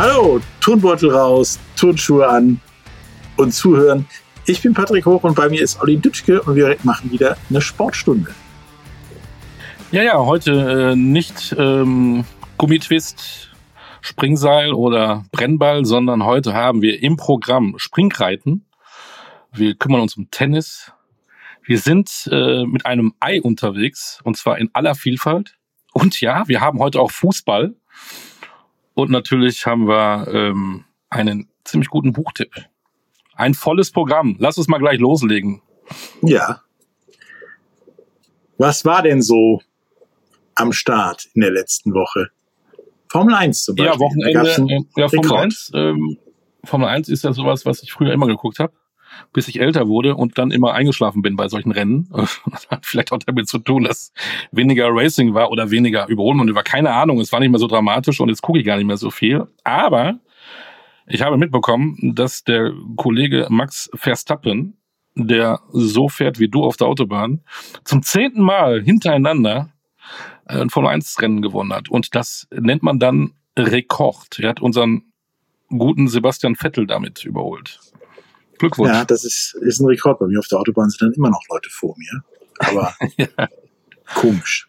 Hallo, Turnbeutel raus, Turnschuhe an und zuhören. Ich bin Patrick Hoch und bei mir ist Olli Dütschke und wir machen wieder eine Sportstunde. Ja, ja, heute äh, nicht ähm, Gummitwist, Springseil oder Brennball, sondern heute haben wir im Programm Springreiten. Wir kümmern uns um Tennis. Wir sind äh, mit einem Ei unterwegs und zwar in aller Vielfalt. Und ja, wir haben heute auch Fußball. Und natürlich haben wir ähm, einen ziemlich guten Buchtipp. Ein volles Programm. Lass uns mal gleich loslegen. Ja. Was war denn so am Start in der letzten Woche? Formel 1 zum Beispiel. Ja, Wochenende. Ja, Formel 1. Ähm, Formel 1 ist ja sowas, was ich früher immer geguckt habe bis ich älter wurde und dann immer eingeschlafen bin bei solchen Rennen. Das hat vielleicht auch damit zu tun, dass weniger Racing war oder weniger Überholen war keine Ahnung, es war nicht mehr so dramatisch und jetzt gucke ich gar nicht mehr so viel. Aber ich habe mitbekommen, dass der Kollege Max Verstappen, der so fährt wie du auf der Autobahn, zum zehnten Mal hintereinander äh, ein Formel-1-Rennen gewonnen hat. Und das nennt man dann Rekord. Er hat unseren guten Sebastian Vettel damit überholt. Glückwunsch. Ja, das ist, ist ein Rekord. Bei mir auf der Autobahn sind dann immer noch Leute vor mir. Aber ja. komisch.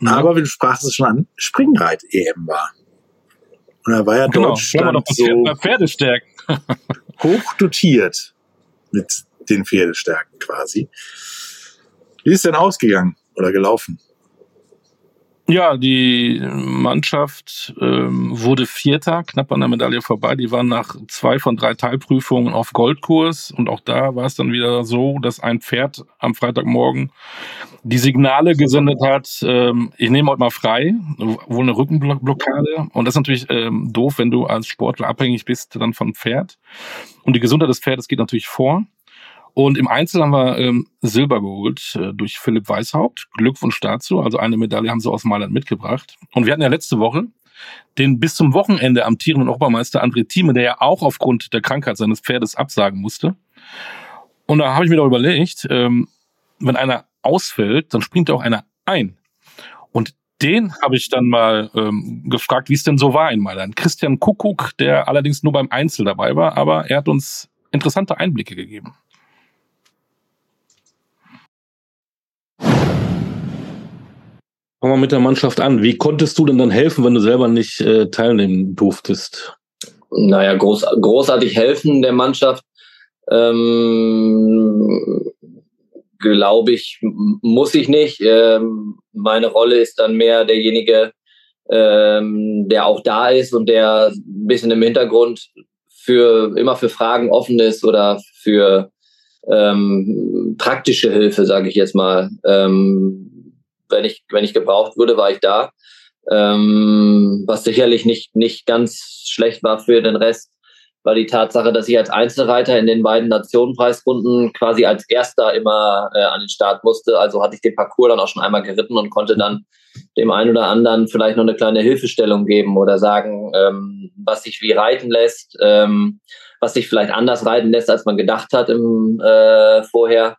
Ja. Aber du sprachst es schon an, Springreit-EM war. Und da war ja genau, Deutschland so Pferdestärken. hoch dotiert mit den Pferdestärken quasi. Wie ist denn ausgegangen oder gelaufen? Ja, die Mannschaft ähm, wurde Vierter, knapp an der Medaille vorbei. Die waren nach zwei von drei Teilprüfungen auf Goldkurs. Und auch da war es dann wieder so, dass ein Pferd am Freitagmorgen die Signale gesendet hat, ähm, ich nehme heute mal frei, wohl eine Rückenblockade. Und das ist natürlich ähm, doof, wenn du als Sportler abhängig bist dann vom Pferd. Und die Gesundheit des Pferdes geht natürlich vor. Und im Einzel haben wir ähm, Silber geholt äh, durch Philipp Weishaupt. Glückwunsch dazu. Also eine Medaille haben sie aus Mailand mitgebracht. Und wir hatten ja letzte Woche den bis zum Wochenende amtierenden Obermeister André Thieme, der ja auch aufgrund der Krankheit seines Pferdes absagen musste. Und da habe ich mir doch überlegt, ähm, wenn einer ausfällt, dann springt auch einer ein. Und den habe ich dann mal ähm, gefragt, wie es denn so war in Mailand. Christian Kuckuck, der allerdings nur beim Einzel dabei war, aber er hat uns interessante Einblicke gegeben. Fangen wir mit der Mannschaft an. Wie konntest du denn dann helfen, wenn du selber nicht äh, teilnehmen durftest? Naja, groß, großartig helfen der Mannschaft. Ähm, Glaube ich, muss ich nicht. Ähm, meine Rolle ist dann mehr derjenige, ähm, der auch da ist und der ein bisschen im Hintergrund für immer für Fragen offen ist oder für ähm, praktische Hilfe, sage ich jetzt mal. Ähm, wenn ich, wenn ich gebraucht wurde, war ich da. Ähm, was sicherlich nicht, nicht ganz schlecht war für den Rest, war die Tatsache, dass ich als Einzelreiter in den beiden Nationenpreisrunden quasi als Erster immer äh, an den Start musste. Also hatte ich den Parcours dann auch schon einmal geritten und konnte dann dem einen oder anderen vielleicht noch eine kleine Hilfestellung geben oder sagen, ähm, was sich wie reiten lässt, ähm, was sich vielleicht anders reiten lässt, als man gedacht hat im äh, vorher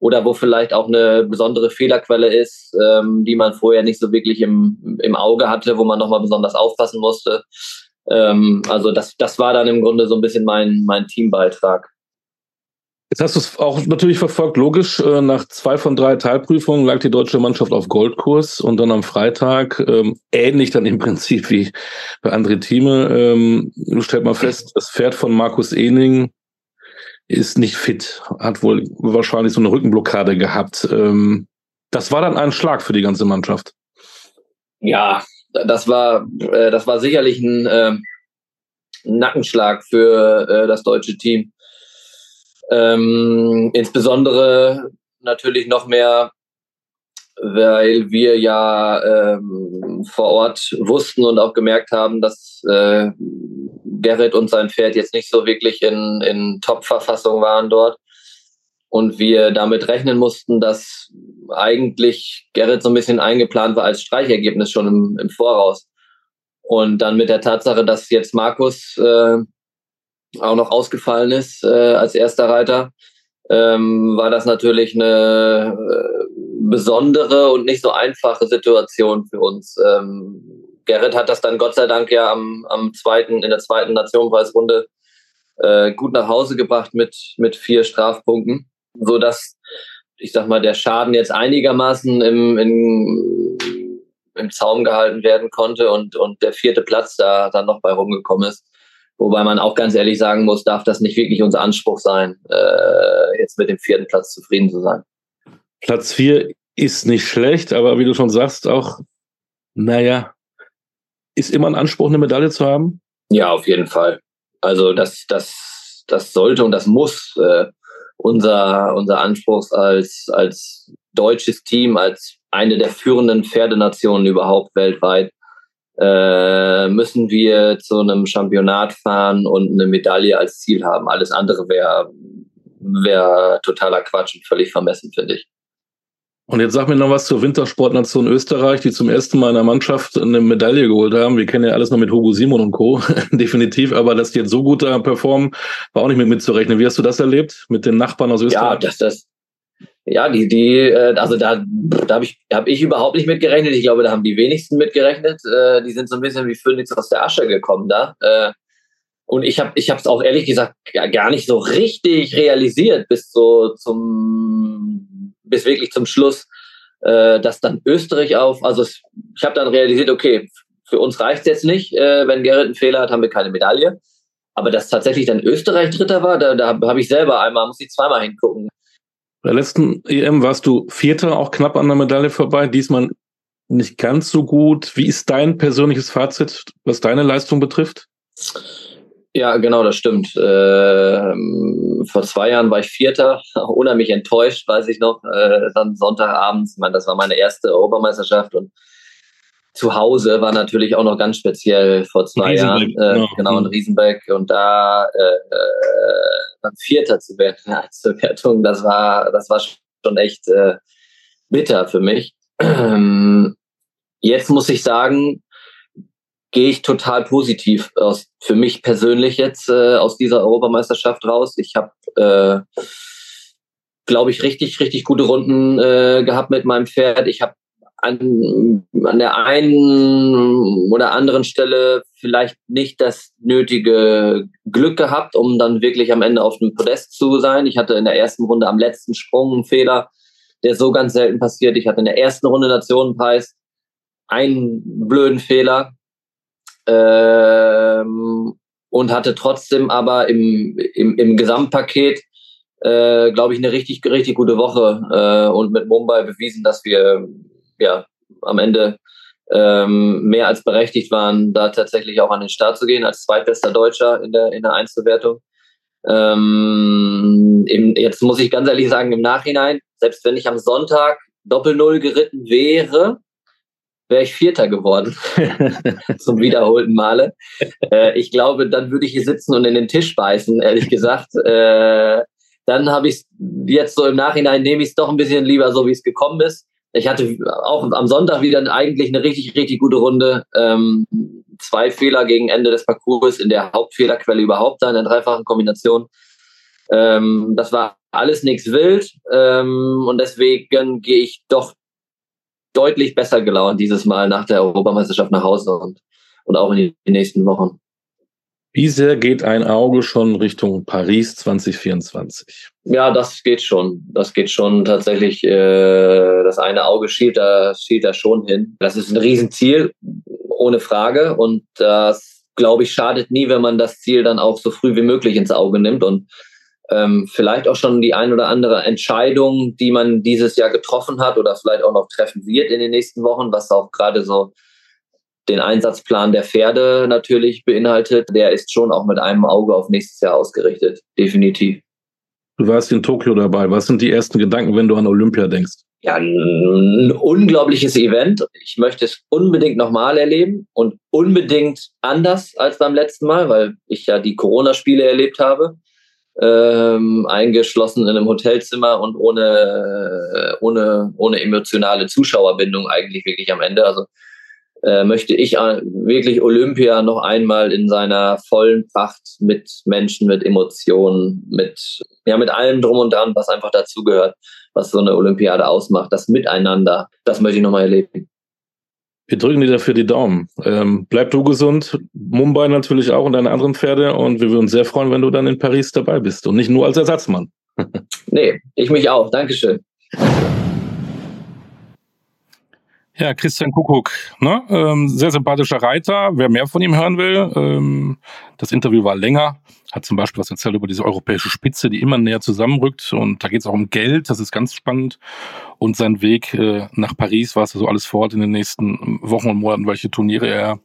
oder wo vielleicht auch eine besondere Fehlerquelle ist, ähm, die man vorher nicht so wirklich im, im Auge hatte, wo man nochmal besonders aufpassen musste. Ähm, also das, das war dann im Grunde so ein bisschen mein, mein Teambeitrag. Jetzt hast du es auch natürlich verfolgt, logisch. Äh, nach zwei von drei Teilprüfungen lag die deutsche Mannschaft auf Goldkurs und dann am Freitag, ähm, ähnlich dann im Prinzip wie bei André Thieme, ähm, stellt man fest, das Pferd von Markus Ening ist nicht fit, hat wohl wahrscheinlich so eine Rückenblockade gehabt. Ähm, das war dann ein Schlag für die ganze Mannschaft. Ja, das war, äh, das war sicherlich ein äh, Nackenschlag für äh, das deutsche Team. Ähm, insbesondere natürlich noch mehr, weil wir ja ähm, vor Ort wussten und auch gemerkt haben, dass äh, Gerrit und sein Pferd jetzt nicht so wirklich in, in Top-Verfassung waren dort. Und wir damit rechnen mussten, dass eigentlich Gerrit so ein bisschen eingeplant war als Streichergebnis schon im, im Voraus. Und dann mit der Tatsache, dass jetzt Markus äh, auch noch ausgefallen ist äh, als erster Reiter, ähm, war das natürlich eine äh, besondere und nicht so einfache Situation für uns. Ähm, Gerrit hat das dann Gott sei Dank ja am, am zweiten, in der zweiten Nationenpreisrunde äh, gut nach Hause gebracht mit, mit vier Strafpunkten, so dass ich sag mal, der Schaden jetzt einigermaßen im, im, im Zaum gehalten werden konnte und, und der vierte Platz da dann noch bei rumgekommen ist. Wobei man auch ganz ehrlich sagen muss, darf das nicht wirklich unser Anspruch sein, äh, jetzt mit dem vierten Platz zufrieden zu sein. Platz vier ist nicht schlecht, aber wie du schon sagst, auch, naja, ist immer ein Anspruch, eine Medaille zu haben? Ja, auf jeden Fall. Also das, das, das sollte und das muss äh, unser, unser Anspruch als, als deutsches Team, als eine der führenden Pferdenationen überhaupt weltweit, äh, müssen wir zu einem Championat fahren und eine Medaille als Ziel haben. Alles andere wäre wär totaler Quatsch und völlig vermessen, finde ich. Und jetzt sag mir noch was zur Wintersportnation Österreich, die zum ersten Mal in der Mannschaft eine Medaille geholt haben. Wir kennen ja alles noch mit Hugo Simon und Co. Definitiv, aber dass die jetzt so gut da performen, war auch nicht mit mitzurechnen. Wie hast du das erlebt mit den Nachbarn aus Österreich? Ja, das, das, ja, die, die, äh, also da, da habe ich, hab ich überhaupt nicht mitgerechnet. Ich glaube, da haben die wenigsten mitgerechnet. Äh, die sind so ein bisschen wie Phönix aus der Asche gekommen da. Äh, und ich habe ich es auch ehrlich gesagt gar nicht so richtig realisiert bis so zum bis wirklich zum Schluss, äh, dass dann Österreich auf, also es, ich habe dann realisiert, okay, für uns reicht es jetzt nicht, äh, wenn Gerrit einen Fehler hat, haben wir keine Medaille. Aber dass tatsächlich dann Österreich Dritter war, da, da habe ich selber einmal, muss ich zweimal hingucken. Bei der letzten EM warst du Vierter, auch knapp an der Medaille vorbei. Diesmal nicht ganz so gut. Wie ist dein persönliches Fazit, was deine Leistung betrifft? Ja, genau, das stimmt. Äh, vor zwei Jahren war ich Vierter, unheimlich enttäuscht, weiß ich noch. Äh, dann Sonntagabends, ich meine, das war meine erste Europameisterschaft und zu Hause war natürlich auch noch ganz speziell vor zwei Jahren, äh, ja. genau, in Riesenbeck und da äh, äh, dann Vierter zu werden in der Einzelwertung, das war, das war schon echt äh, bitter für mich. Ähm, jetzt muss ich sagen, gehe ich total positiv aus, für mich persönlich jetzt äh, aus dieser Europameisterschaft raus. Ich habe, äh, glaube ich, richtig, richtig gute Runden äh, gehabt mit meinem Pferd. Ich habe an, an der einen oder anderen Stelle vielleicht nicht das nötige Glück gehabt, um dann wirklich am Ende auf dem Podest zu sein. Ich hatte in der ersten Runde am letzten Sprung einen Fehler, der so ganz selten passiert. Ich hatte in der ersten Runde Nationenpreis einen blöden Fehler, ähm, und hatte trotzdem aber im, im, im Gesamtpaket, äh, glaube ich, eine richtig, richtig gute Woche äh, und mit Mumbai bewiesen, dass wir ja am Ende ähm, mehr als berechtigt waren, da tatsächlich auch an den Start zu gehen als zweitbester Deutscher in der, in der Einzelwertung. Ähm, im, jetzt muss ich ganz ehrlich sagen, im Nachhinein, selbst wenn ich am Sonntag Doppel-Null geritten wäre, wäre ich Vierter geworden. Zum wiederholten Male. Äh, ich glaube, dann würde ich hier sitzen und in den Tisch beißen, ehrlich gesagt. Äh, dann habe ich jetzt so im Nachhinein nehme ich es doch ein bisschen lieber so, wie es gekommen ist. Ich hatte auch am Sonntag wieder eigentlich eine richtig, richtig gute Runde. Ähm, zwei Fehler gegen Ende des Parcours in der Hauptfehlerquelle überhaupt, in der dreifachen Kombination. Ähm, das war alles nichts wild. Ähm, und deswegen gehe ich doch deutlich besser gelaunt dieses Mal nach der Europameisterschaft nach Hause und, und auch in den nächsten Wochen. Wie sehr geht ein Auge schon Richtung Paris 2024? Ja, das geht schon. Das geht schon tatsächlich. Äh, das eine Auge schielt da, schielt da schon hin. Das ist ein Riesenziel, ohne Frage. Und das, glaube ich, schadet nie, wenn man das Ziel dann auch so früh wie möglich ins Auge nimmt. Und ähm, vielleicht auch schon die ein oder andere Entscheidung, die man dieses Jahr getroffen hat oder vielleicht auch noch treffen wird in den nächsten Wochen, was auch gerade so den Einsatzplan der Pferde natürlich beinhaltet, der ist schon auch mit einem Auge auf nächstes Jahr ausgerichtet, definitiv. Du warst in Tokio dabei. Was sind die ersten Gedanken, wenn du an Olympia denkst? Ja, ein unglaubliches Event. Ich möchte es unbedingt nochmal erleben und unbedingt anders als beim letzten Mal, weil ich ja die Corona-Spiele erlebt habe ähm, eingeschlossen in einem Hotelzimmer und ohne, äh, ohne, ohne emotionale Zuschauerbindung eigentlich wirklich am Ende. Also äh, möchte ich wirklich Olympia noch einmal in seiner vollen Pracht mit Menschen, mit Emotionen, mit, ja, mit allem drum und dran, was einfach dazugehört, was so eine Olympiade ausmacht, das Miteinander, das möchte ich nochmal erleben. Wir drücken dir dafür die Daumen. Ähm, bleib du gesund, Mumbai natürlich auch und deine anderen Pferde. Und wir würden uns sehr freuen, wenn du dann in Paris dabei bist und nicht nur als Ersatzmann. nee, ich mich auch. Dankeschön. Ja, Christian Kuckuck, ne? ähm, sehr sympathischer Reiter. Wer mehr von ihm hören will, ähm, das Interview war länger hat zum Beispiel was erzählt über diese europäische Spitze, die immer näher zusammenrückt. Und da geht es auch um Geld, das ist ganz spannend. Und sein Weg äh, nach Paris, was er so alles vor Ort in den nächsten Wochen und Monaten, welche Turniere er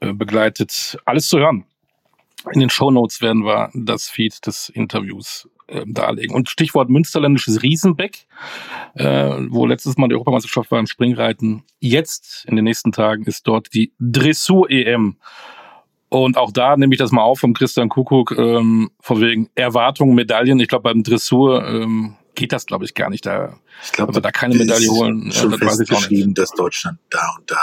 äh, begleitet. Alles zu hören. In den Show Notes werden wir das Feed des Interviews äh, darlegen. Und Stichwort münsterländisches Riesenbeck, äh, wo letztes Mal die Europameisterschaft war im Springreiten. Jetzt, in den nächsten Tagen, ist dort die Dressur-EM. Und auch da nehme ich das mal auf vom Christian Kuckuck, ähm, von wegen Erwartungen, Medaillen. Ich glaube, beim Dressur ähm, geht das, glaube ich, gar nicht. Da, ich glaube, da keine Medaille holen. Schon ja, das festgeschrieben, dass Deutschland da und da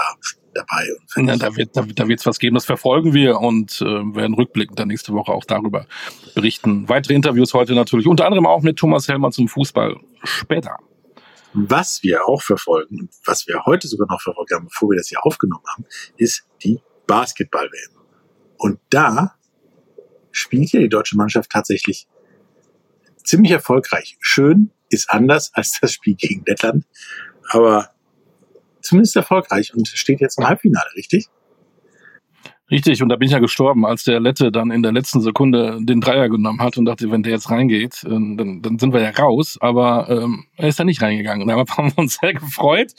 dabei und ja, da wird da, da wird's was geben. Das verfolgen wir und äh, werden rückblickend dann nächste Woche auch darüber berichten. Weitere Interviews heute natürlich, unter anderem auch mit Thomas Hellmann zum Fußball später. Was wir auch verfolgen und was wir heute sogar noch verfolgt haben, bevor wir das hier aufgenommen haben, ist die Basketball-WM. Und da spielt ja die deutsche Mannschaft tatsächlich ziemlich erfolgreich. Schön ist anders als das Spiel gegen Lettland, aber zumindest erfolgreich und steht jetzt im Halbfinale, richtig? Richtig, und da bin ich ja gestorben, als der Lette dann in der letzten Sekunde den Dreier genommen hat und dachte, wenn der jetzt reingeht, äh, dann, dann sind wir ja raus. Aber ähm, er ist da nicht reingegangen. Und da haben wir uns sehr gefreut.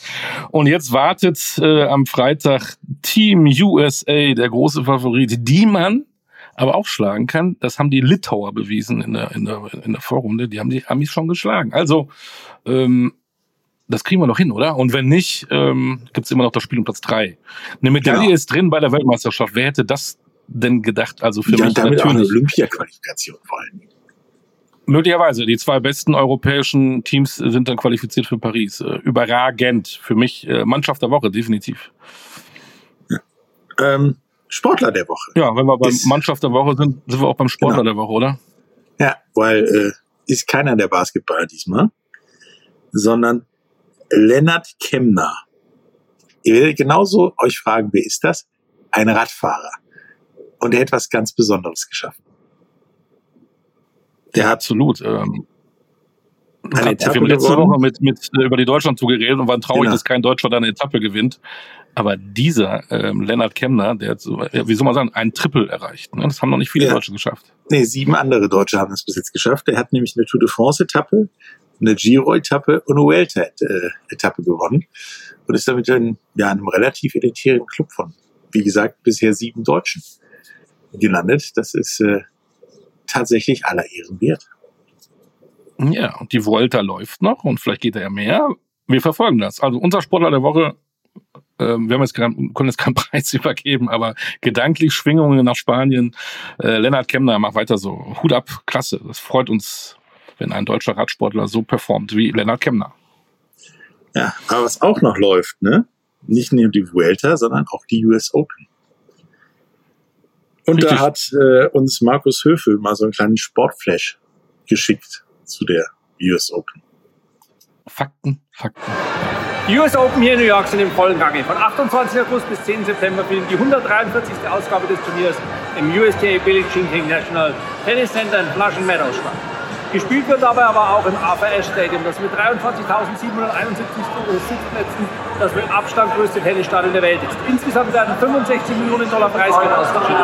Und jetzt wartet äh, am Freitag Team USA, der große Favorit, die man aber auch schlagen kann. Das haben die Litauer bewiesen in der, in der, in der Vorrunde. Die haben die Amis schon geschlagen. Also ähm, das kriegen wir noch hin, oder? Und wenn nicht, ähm, gibt es immer noch das Spiel um Platz drei. Eine Medaille genau. ist drin bei der Weltmeisterschaft. Wer hätte das denn gedacht? Also für ja, mich damit natürlich. Auch eine Olympia-Qualifikation vor allem. Möglicherweise. Die zwei besten europäischen Teams sind dann qualifiziert für Paris. Äh, überragend. Für mich äh, Mannschaft der Woche, definitiv. Ja. Ähm, Sportler der Woche. Ja, wenn wir beim ist, Mannschaft der Woche sind, sind wir auch beim Sportler genau. der Woche, oder? Ja, weil äh, ist keiner der Basketballer diesmal, sondern Lennart Kemner. Ihr werdet genauso euch fragen, wer ist das? Ein Radfahrer. Und er hat was ganz Besonderes geschaffen. Der hat absolut. Ähm, eine Etappe wir haben letzte gewonnen. Woche mit, mit äh, über die Deutschland zugeredet und waren traurig, genau. dass kein Deutscher da eine Etappe gewinnt. Aber dieser ähm, Lennart Kemner, der hat so, wie soll man sagen, ein Triple erreicht. Ne? Das haben noch nicht viele ja. Deutsche geschafft. Nee, sieben andere Deutsche haben es bis jetzt geschafft. Er hat nämlich eine Tour de France-Etappe, eine Giro-Etappe und eine Vuelta-Etappe gewonnen und ist damit in ja, einem relativ elitären Club von, wie gesagt, bisher sieben Deutschen gelandet. Das ist äh, tatsächlich aller Ehren wert. Ja, und die Vuelta läuft noch und vielleicht geht er ja mehr. Wir verfolgen das. Also unser Sportler der Woche, äh, wir haben jetzt kein, können jetzt keinen Preis übergeben, aber gedanklich Schwingungen nach Spanien. Äh, Lennart Kemner macht weiter so. Hut ab, klasse. Das freut uns wenn ein deutscher Radsportler so performt wie Lennart Kemner. Ja, aber was auch noch läuft, ne? Nicht nur die Vuelta, sondern auch die US Open. Und Richtig. da hat äh, uns Markus Höfel mal so einen kleinen Sportflash geschickt zu der US Open. Fakten, Fakten. Die US Open hier in New York sind im vollen Gange. Von 28. August bis 10. September findet die 143. Ausgabe des Turniers im USTA Billie Jean King National Tennis Center in Flushing Meadows statt. Gespielt wird dabei aber auch im AFS Stadium, das mit 23.771 Sitzplätzen das mit Abstand größte Tennisstadion der Welt ist. Insgesamt werden 65 Millionen Dollar Preisgeld ausgeschüttet.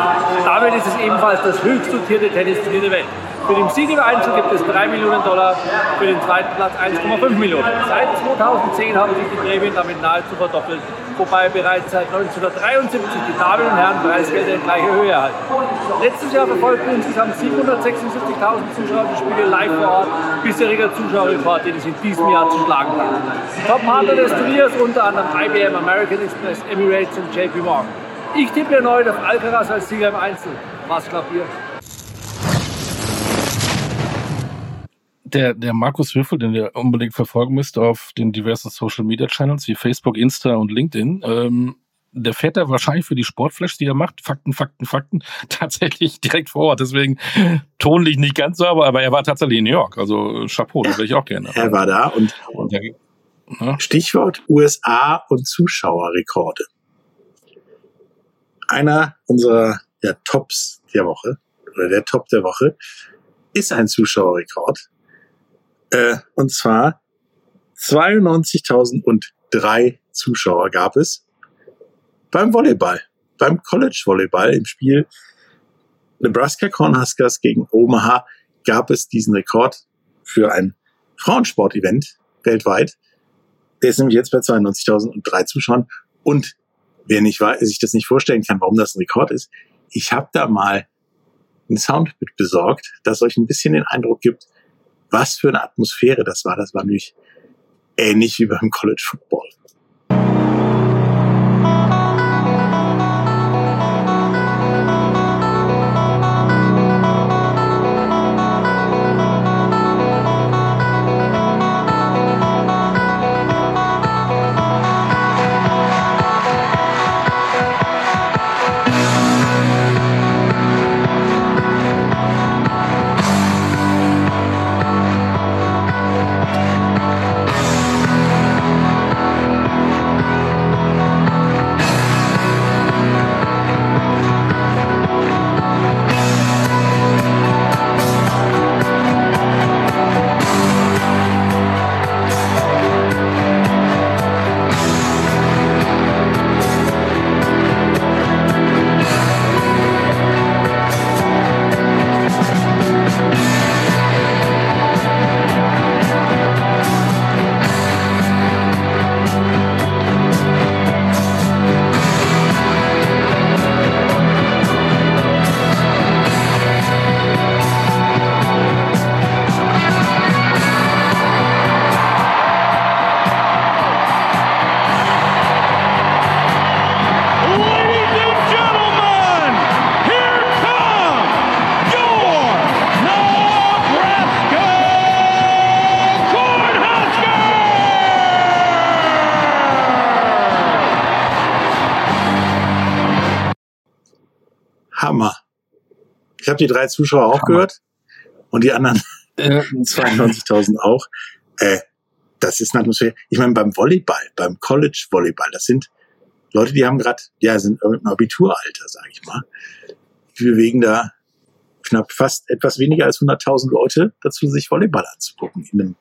Damit ist es ebenfalls das höchst dotierte Tennisturnier der Welt. Für den Sieg im Einzel gibt es 3 Millionen Dollar, für den zweiten Platz 1,5 Millionen. Seit 2010 haben sich die Prämien damit nahezu verdoppelt, wobei bereits seit 1973 die Damen und Herren Preisgelder in gleicher Höhe erhalten. Letztes Jahr verfolgten insgesamt 776.000 Zuschauer die Spiele live vor Ort, bisheriger Zuschauerrekord, den es in diesem Jahr zu schlagen hat. Top-Partner des Turniers unter anderem IBM, American Express, Emirates und JP Morgan. Ich tippe erneut auf Alcaraz als Sieger im Einzel. Was glaubt ihr? Der, der Markus Würfel, den ihr unbedingt verfolgen müsst auf den diversen Social Media Channels wie Facebook, Insta und LinkedIn, ähm, der fährt da wahrscheinlich für die Sportflash, die er macht, Fakten, Fakten, Fakten, tatsächlich direkt vor Ort. Deswegen tonlich nicht ganz so, aber, er war tatsächlich in New York. Also Chapeau, das will ich auch gerne. Er war da und, und der, ne? Stichwort USA und Zuschauerrekorde. einer unserer ja, Tops der Woche oder der Top der Woche ist ein Zuschauerrekord. Äh, und zwar 92.003 Zuschauer gab es beim Volleyball, beim College Volleyball im Spiel Nebraska Cornhuskers gegen Omaha gab es diesen Rekord für ein Frauensport-Event weltweit. Der ist nämlich jetzt bei 92.003 Zuschauern. Und wer nicht weiß, sich das nicht vorstellen kann, warum das ein Rekord ist, ich habe da mal ein Soundbit besorgt, das euch ein bisschen den Eindruck gibt, was für eine Atmosphäre das war. Das war nämlich ähnlich wie beim College Football. Habe die drei Zuschauer auch Hammer. gehört und die anderen ja. 92.000 auch. Äh, das ist eine Atmosphäre. Ich meine, beim Volleyball, beim College Volleyball, das sind Leute, die haben gerade, ja, sind im Abituralter, sage ich mal. Die bewegen da knapp fast etwas weniger als 100.000 Leute dazu, sich Volleyball anzugucken in einem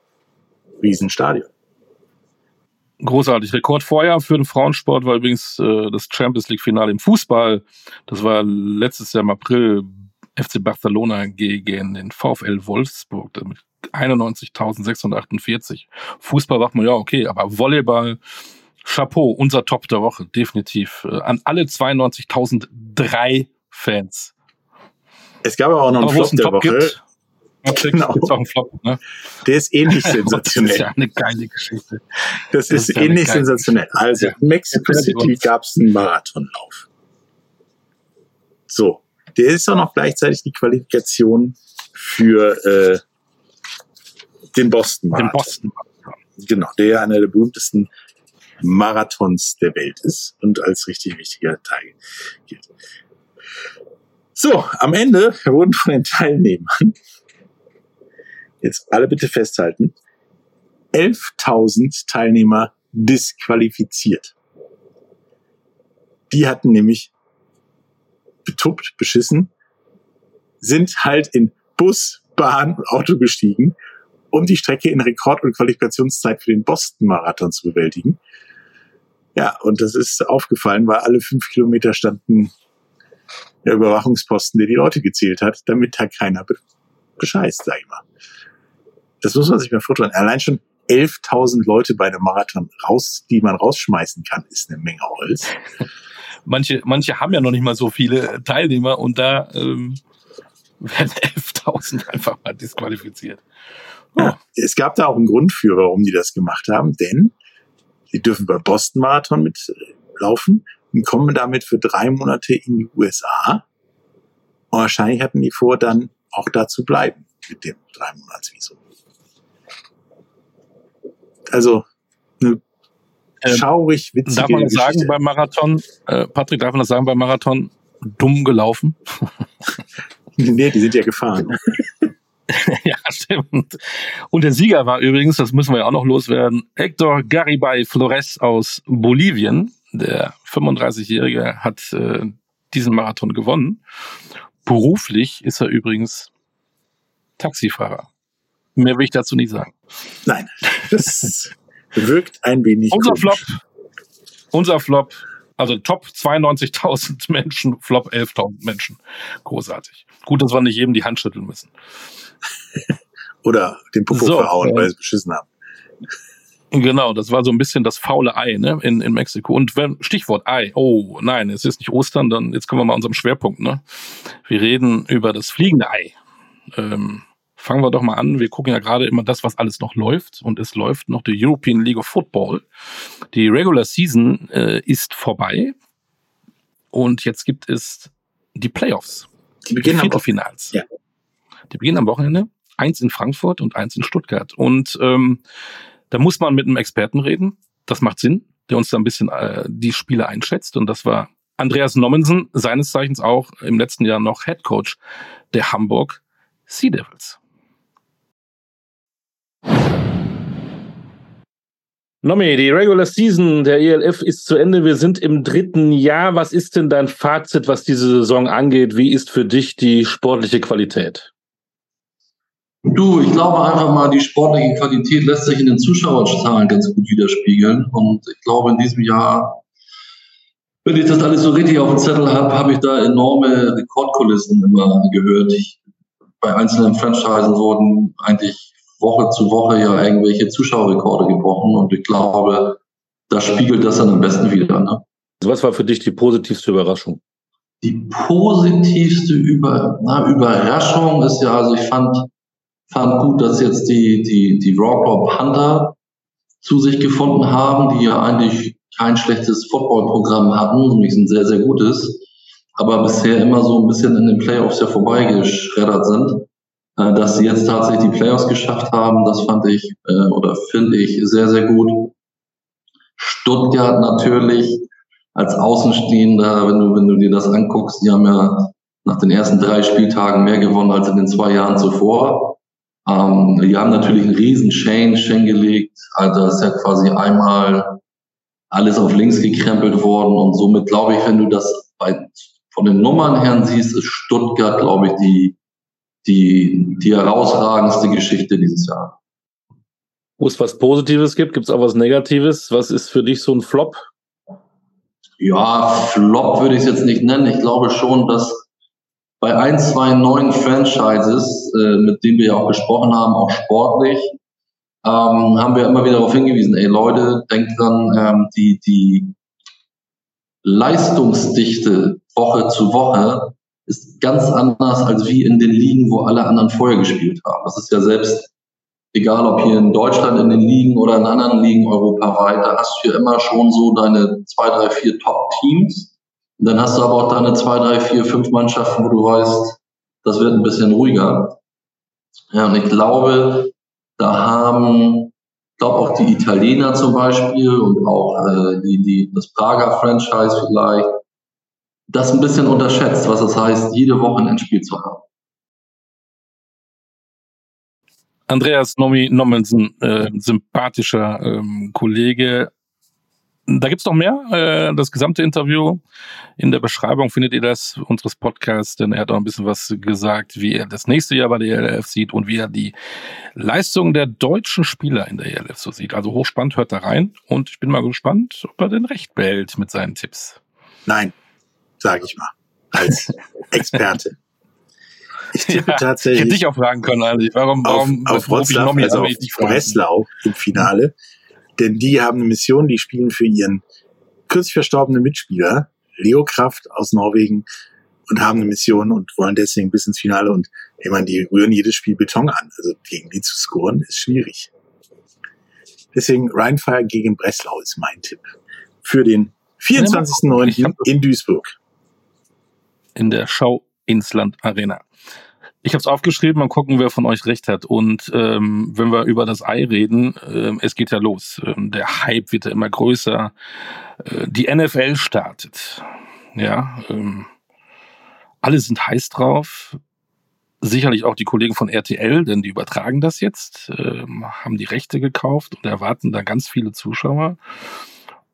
riesen Stadion. Großartig. Rekord vorher für den Frauensport war übrigens äh, das Champions League Finale im Fußball. Das war letztes Jahr im April FC Barcelona gegen den VfL Wolfsburg mit 91.648. Fußball sagt man ja okay, aber Volleyball, Chapeau, unser Top der Woche, definitiv. Äh, an alle 92.003 Fans. Es gab aber auch noch einen Flop der Top Woche. Gibt, Genau. Flop, ne? Der ist ähnlich sensationell. das ist ja eine geile Geschichte. Das, das ist, ist ähnlich sensationell. Also, in Mexico City gab es einen Marathonlauf. So, der ist auch noch gleichzeitig die Qualifikation für äh, den Boston Marathon. Den Boston Marathon. Genau, der ja einer der berühmtesten Marathons der Welt ist und als richtig wichtiger Teil gilt. So, am Ende wurden von den Teilnehmern, jetzt alle bitte festhalten, 11.000 Teilnehmer disqualifiziert. Die hatten nämlich betuppt, beschissen, sind halt in Bus, Bahn und Auto gestiegen, um die Strecke in Rekord- und Qualifikationszeit für den Boston-Marathon zu bewältigen. Ja, und das ist aufgefallen, weil alle fünf Kilometer standen der Überwachungsposten, der die Leute gezählt hat, damit da keiner be bescheißt, sag ich mal. Das muss man sich mal vorstellen. Allein schon 11.000 Leute bei einem Marathon raus, die man rausschmeißen kann, ist eine Menge Holz. Manche, manche haben ja noch nicht mal so viele Teilnehmer und da ähm, werden 11.000 einfach mal disqualifiziert. Oh. Ja, es gab da auch einen Grund für, warum die das gemacht haben, denn sie dürfen bei Boston Marathon mitlaufen und kommen damit für drei Monate in die USA. Und wahrscheinlich hatten die vor, dann auch da zu bleiben mit dem drei Monatsvisum. Also eine ähm, schaurig witzige Darf man das Geschichte. sagen beim Marathon, äh, Patrick, darf man das sagen beim Marathon, dumm gelaufen? nee, die sind ja gefahren. ja, stimmt. Und der Sieger war übrigens, das müssen wir ja auch noch loswerden, Hector Garibay Flores aus Bolivien. Der 35-Jährige hat äh, diesen Marathon gewonnen. Beruflich ist er übrigens Taxifahrer. Mehr will ich dazu nicht sagen. Nein, das wirkt ein wenig. Unser komisch. Flop. Unser Flop. Also Top 92.000 Menschen, Flop 11.000 Menschen. Großartig. Gut, dass wir nicht jedem die Hand schütteln müssen. Oder den Popo So, verhauen, äh, weil sie es beschissen haben. Genau, das war so ein bisschen das faule Ei ne, in, in Mexiko. Und wenn, Stichwort Ei. Oh, nein, es ist nicht Ostern, dann jetzt kommen wir mal unserem Schwerpunkt. Ne? Wir reden über das fliegende Ei. Ähm, fangen wir doch mal an. Wir gucken ja gerade immer das, was alles noch läuft. Und es läuft noch die European League of Football. Die Regular Season äh, ist vorbei. Und jetzt gibt es die Playoffs. Die beginnen am Viertelfinals. Ja. Die beginnen am Wochenende. Eins in Frankfurt und eins in Stuttgart. Und ähm, da muss man mit einem Experten reden. Das macht Sinn, der uns da ein bisschen äh, die Spiele einschätzt. Und das war Andreas Nommensen, seines Zeichens auch im letzten Jahr noch Head Coach der Hamburg Sea Devils. Nomi, die Regular Season der ELF ist zu Ende. Wir sind im dritten Jahr. Was ist denn dein Fazit, was diese Saison angeht? Wie ist für dich die sportliche Qualität? Du, ich glaube einfach mal, die sportliche Qualität lässt sich in den Zuschauerzahlen ganz gut widerspiegeln. Und ich glaube, in diesem Jahr, wenn ich das alles so richtig auf dem Zettel habe, habe ich da enorme Rekordkulissen immer gehört. Ich, bei einzelnen Franchisen wurden eigentlich Woche zu Woche ja irgendwelche Zuschauerrekorde gebrochen. Und ich glaube, da spiegelt das dann am besten wieder. Ne? Was war für dich die positivste Überraschung? Die positivste Über, na, Überraschung ist ja, also ich fand, fand gut, dass jetzt die, die, die Raw Panther zu sich gefunden haben, die ja eigentlich kein schlechtes Footballprogramm hatten, nämlich ein sehr, sehr gutes, aber bisher immer so ein bisschen in den Playoffs ja vorbeigeschreddert sind. Äh, Dass sie jetzt tatsächlich die Playoffs geschafft haben, das fand ich äh, oder finde ich sehr, sehr gut. Stuttgart natürlich als Außenstehender, wenn du, wenn du dir das anguckst, die haben ja nach den ersten drei Spieltagen mehr gewonnen als in den zwei Jahren zuvor. Ähm, die haben natürlich einen riesen Change hingelegt. Also ist ja quasi einmal alles auf links gekrempelt worden und somit glaube ich, wenn du das bei, von den Nummern her siehst, ist Stuttgart, glaube ich, die, die, die herausragendste Geschichte dieses Jahr. Wo es was Positives gibt, gibt es auch was Negatives. Was ist für dich so ein Flop? Ja, Flop würde ich es jetzt nicht nennen. Ich glaube schon, dass bei ein, zwei neuen Franchises, äh, mit denen wir ja auch gesprochen haben, auch sportlich, ähm, haben wir immer wieder darauf hingewiesen, ey Leute, denkt dran, ähm, die, die Leistungsdichte Woche zu Woche ist ganz anders als wie in den Ligen, wo alle anderen vorher gespielt haben. Das ist ja selbst egal ob hier in Deutschland in den Ligen oder in anderen Ligen europaweit, da hast du ja immer schon so deine zwei, drei, vier Top-Teams. Und dann hast du aber auch deine zwei, drei, vier, fünf Mannschaften, wo du weißt, das wird ein bisschen ruhiger. Ja, und ich glaube, da haben, ich glaube auch die Italiener zum Beispiel und auch äh, die, die, das Prager Franchise vielleicht, das ein bisschen unterschätzt, was es heißt, jede Woche ein Endspiel zu haben. Andreas Nomi Nommensen, äh, sympathischer ähm, Kollege. Da gibt's noch mehr. Äh, das gesamte Interview in der Beschreibung findet ihr das unseres Podcasts, denn er hat auch ein bisschen was gesagt, wie er das nächste Jahr bei der ELF sieht und wie er die Leistung der deutschen Spieler in der ELF so sieht. Also hochspannend, hört da rein und ich bin mal gespannt, ob er denn recht behält mit seinen Tipps. Nein, sage ich mal, als Experte. Ich tippe Ja, tatsächlich Ich hätte dich auch fragen können, eigentlich. Warum, warum auf, auf Wroclaw, Nomi also auf? Breslau im Finale. Denn die haben eine Mission, die spielen für ihren kürzlich verstorbenen Mitspieler, Leo Kraft aus Norwegen, und haben eine Mission und wollen deswegen bis ins Finale. Und ich meine, die rühren jedes Spiel Beton an. Also gegen die zu scoren ist schwierig. Deswegen Rheinfire gegen Breslau ist mein Tipp. Für den Ich 24.09. hab- in Duisburg. In der Schau Insland Arena. Ich habe es aufgeschrieben, mal gucken, wer von euch recht hat. Und ähm, wenn wir über das Ei reden, ähm, es geht ja los. Ähm, der Hype wird ja immer größer. Äh, die NFL startet. Ja, ähm, alle sind heiß drauf. Sicherlich auch die Kollegen von RTL, denn die übertragen das jetzt, ähm, haben die Rechte gekauft und erwarten da ganz viele Zuschauer.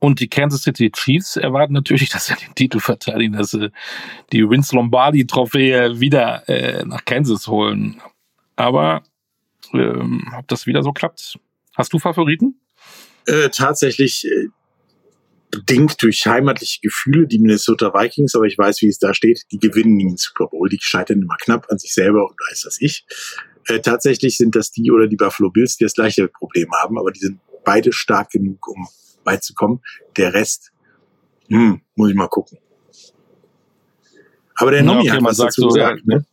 Und die Kansas City Chiefs erwarten natürlich, dass sie den Titel verteidigen, dass sie die Vince Lombardi Trophäe wieder äh, nach Kansas holen. Aber ähm, ob das wieder so klappt? Hast du Favoriten? Äh, tatsächlich äh, bedingt durch heimatliche Gefühle die Minnesota Vikings, aber ich weiß, wie es da steht. Die gewinnen nie den Super Bowl. Die scheitern immer knapp an sich selber und weiß das ich. Äh, tatsächlich sind das die oder die Buffalo Bills, die das gleiche Problem haben, aber die sind beide stark genug, um beizukommen. Der Rest, hm, muss ich mal gucken. Aber der Nomi ja, okay, hat was dazu so, gesagt, ne?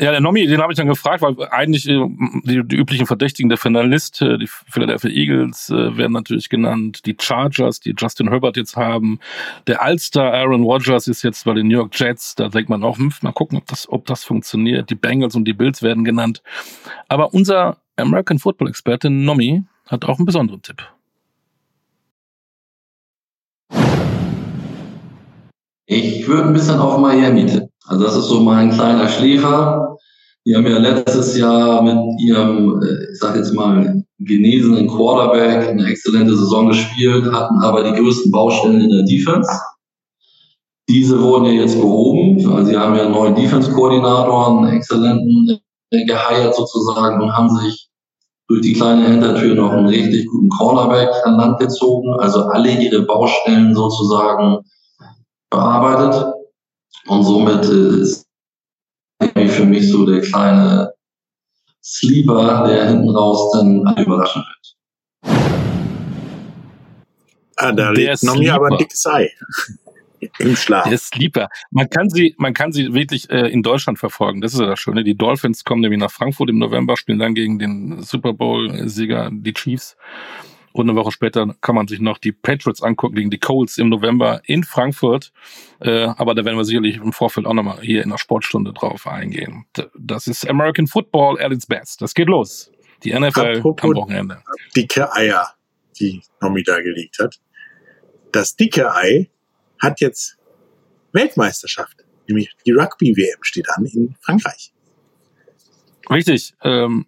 Ja, der Nomi, den habe ich dann gefragt, weil eigentlich äh, die, die üblichen Verdächtigen der Finalist, äh, die Philadelphia Eagles äh, werden natürlich genannt, die Chargers, die Justin Herbert jetzt haben, der Allstar Aaron Rodgers ist jetzt bei den New York Jets, da denkt man auch, hm, mal gucken, ob das, ob das funktioniert. Die Bengals und die Bills werden genannt. Aber unser American Football Experte Nomi hat auch einen besonderen Tipp. Ich würde ein bisschen auf Miami tippen. Also das ist so mein kleiner Schläfer. Die haben ja letztes Jahr mit ihrem, äh, ich sag jetzt mal, genesenen Quarterback eine exzellente Saison gespielt, hatten aber die größten Baustellen in der Defense. Diese wurden ja jetzt behoben. Also sie haben ja einen neuen Defense-Koordinator, einen exzellenten äh, geheiert sozusagen und haben sich durch die kleine Hintertür noch einen richtig guten Cornerback an Land gezogen. Also alle ihre Baustellen sozusagen bearbeitet. Und somit ist für mich so der kleine Sleeper, der hinten raus dann überraschen wird. Ah, da der liegt noch mir aber ein dickes Ei. Im Schlaf. Der Sleeper. Man kann sie, man kann sie wirklich äh, in Deutschland verfolgen. Das ist ja das Schöne. Die Dolphins kommen nämlich nach Frankfurt im November, spielen dann gegen den Super Bowl-Sieger, die Chiefs. Und eine Woche später kann man sich noch die Patriots angucken gegen die Colts im November in Frankfurt. Äh, aber da werden wir sicherlich im Vorfeld auch nochmal hier in der Sportstunde drauf eingehen. Das ist American Football at its best. Das geht los. Die NFL Apropos am Wochenende. Dicke Eier, die Nomi da gelegt hat. Das dicke Ei hat jetzt Weltmeisterschaft. Nämlich die Rugby-WM steht an in Frankreich. Richtig. Ähm,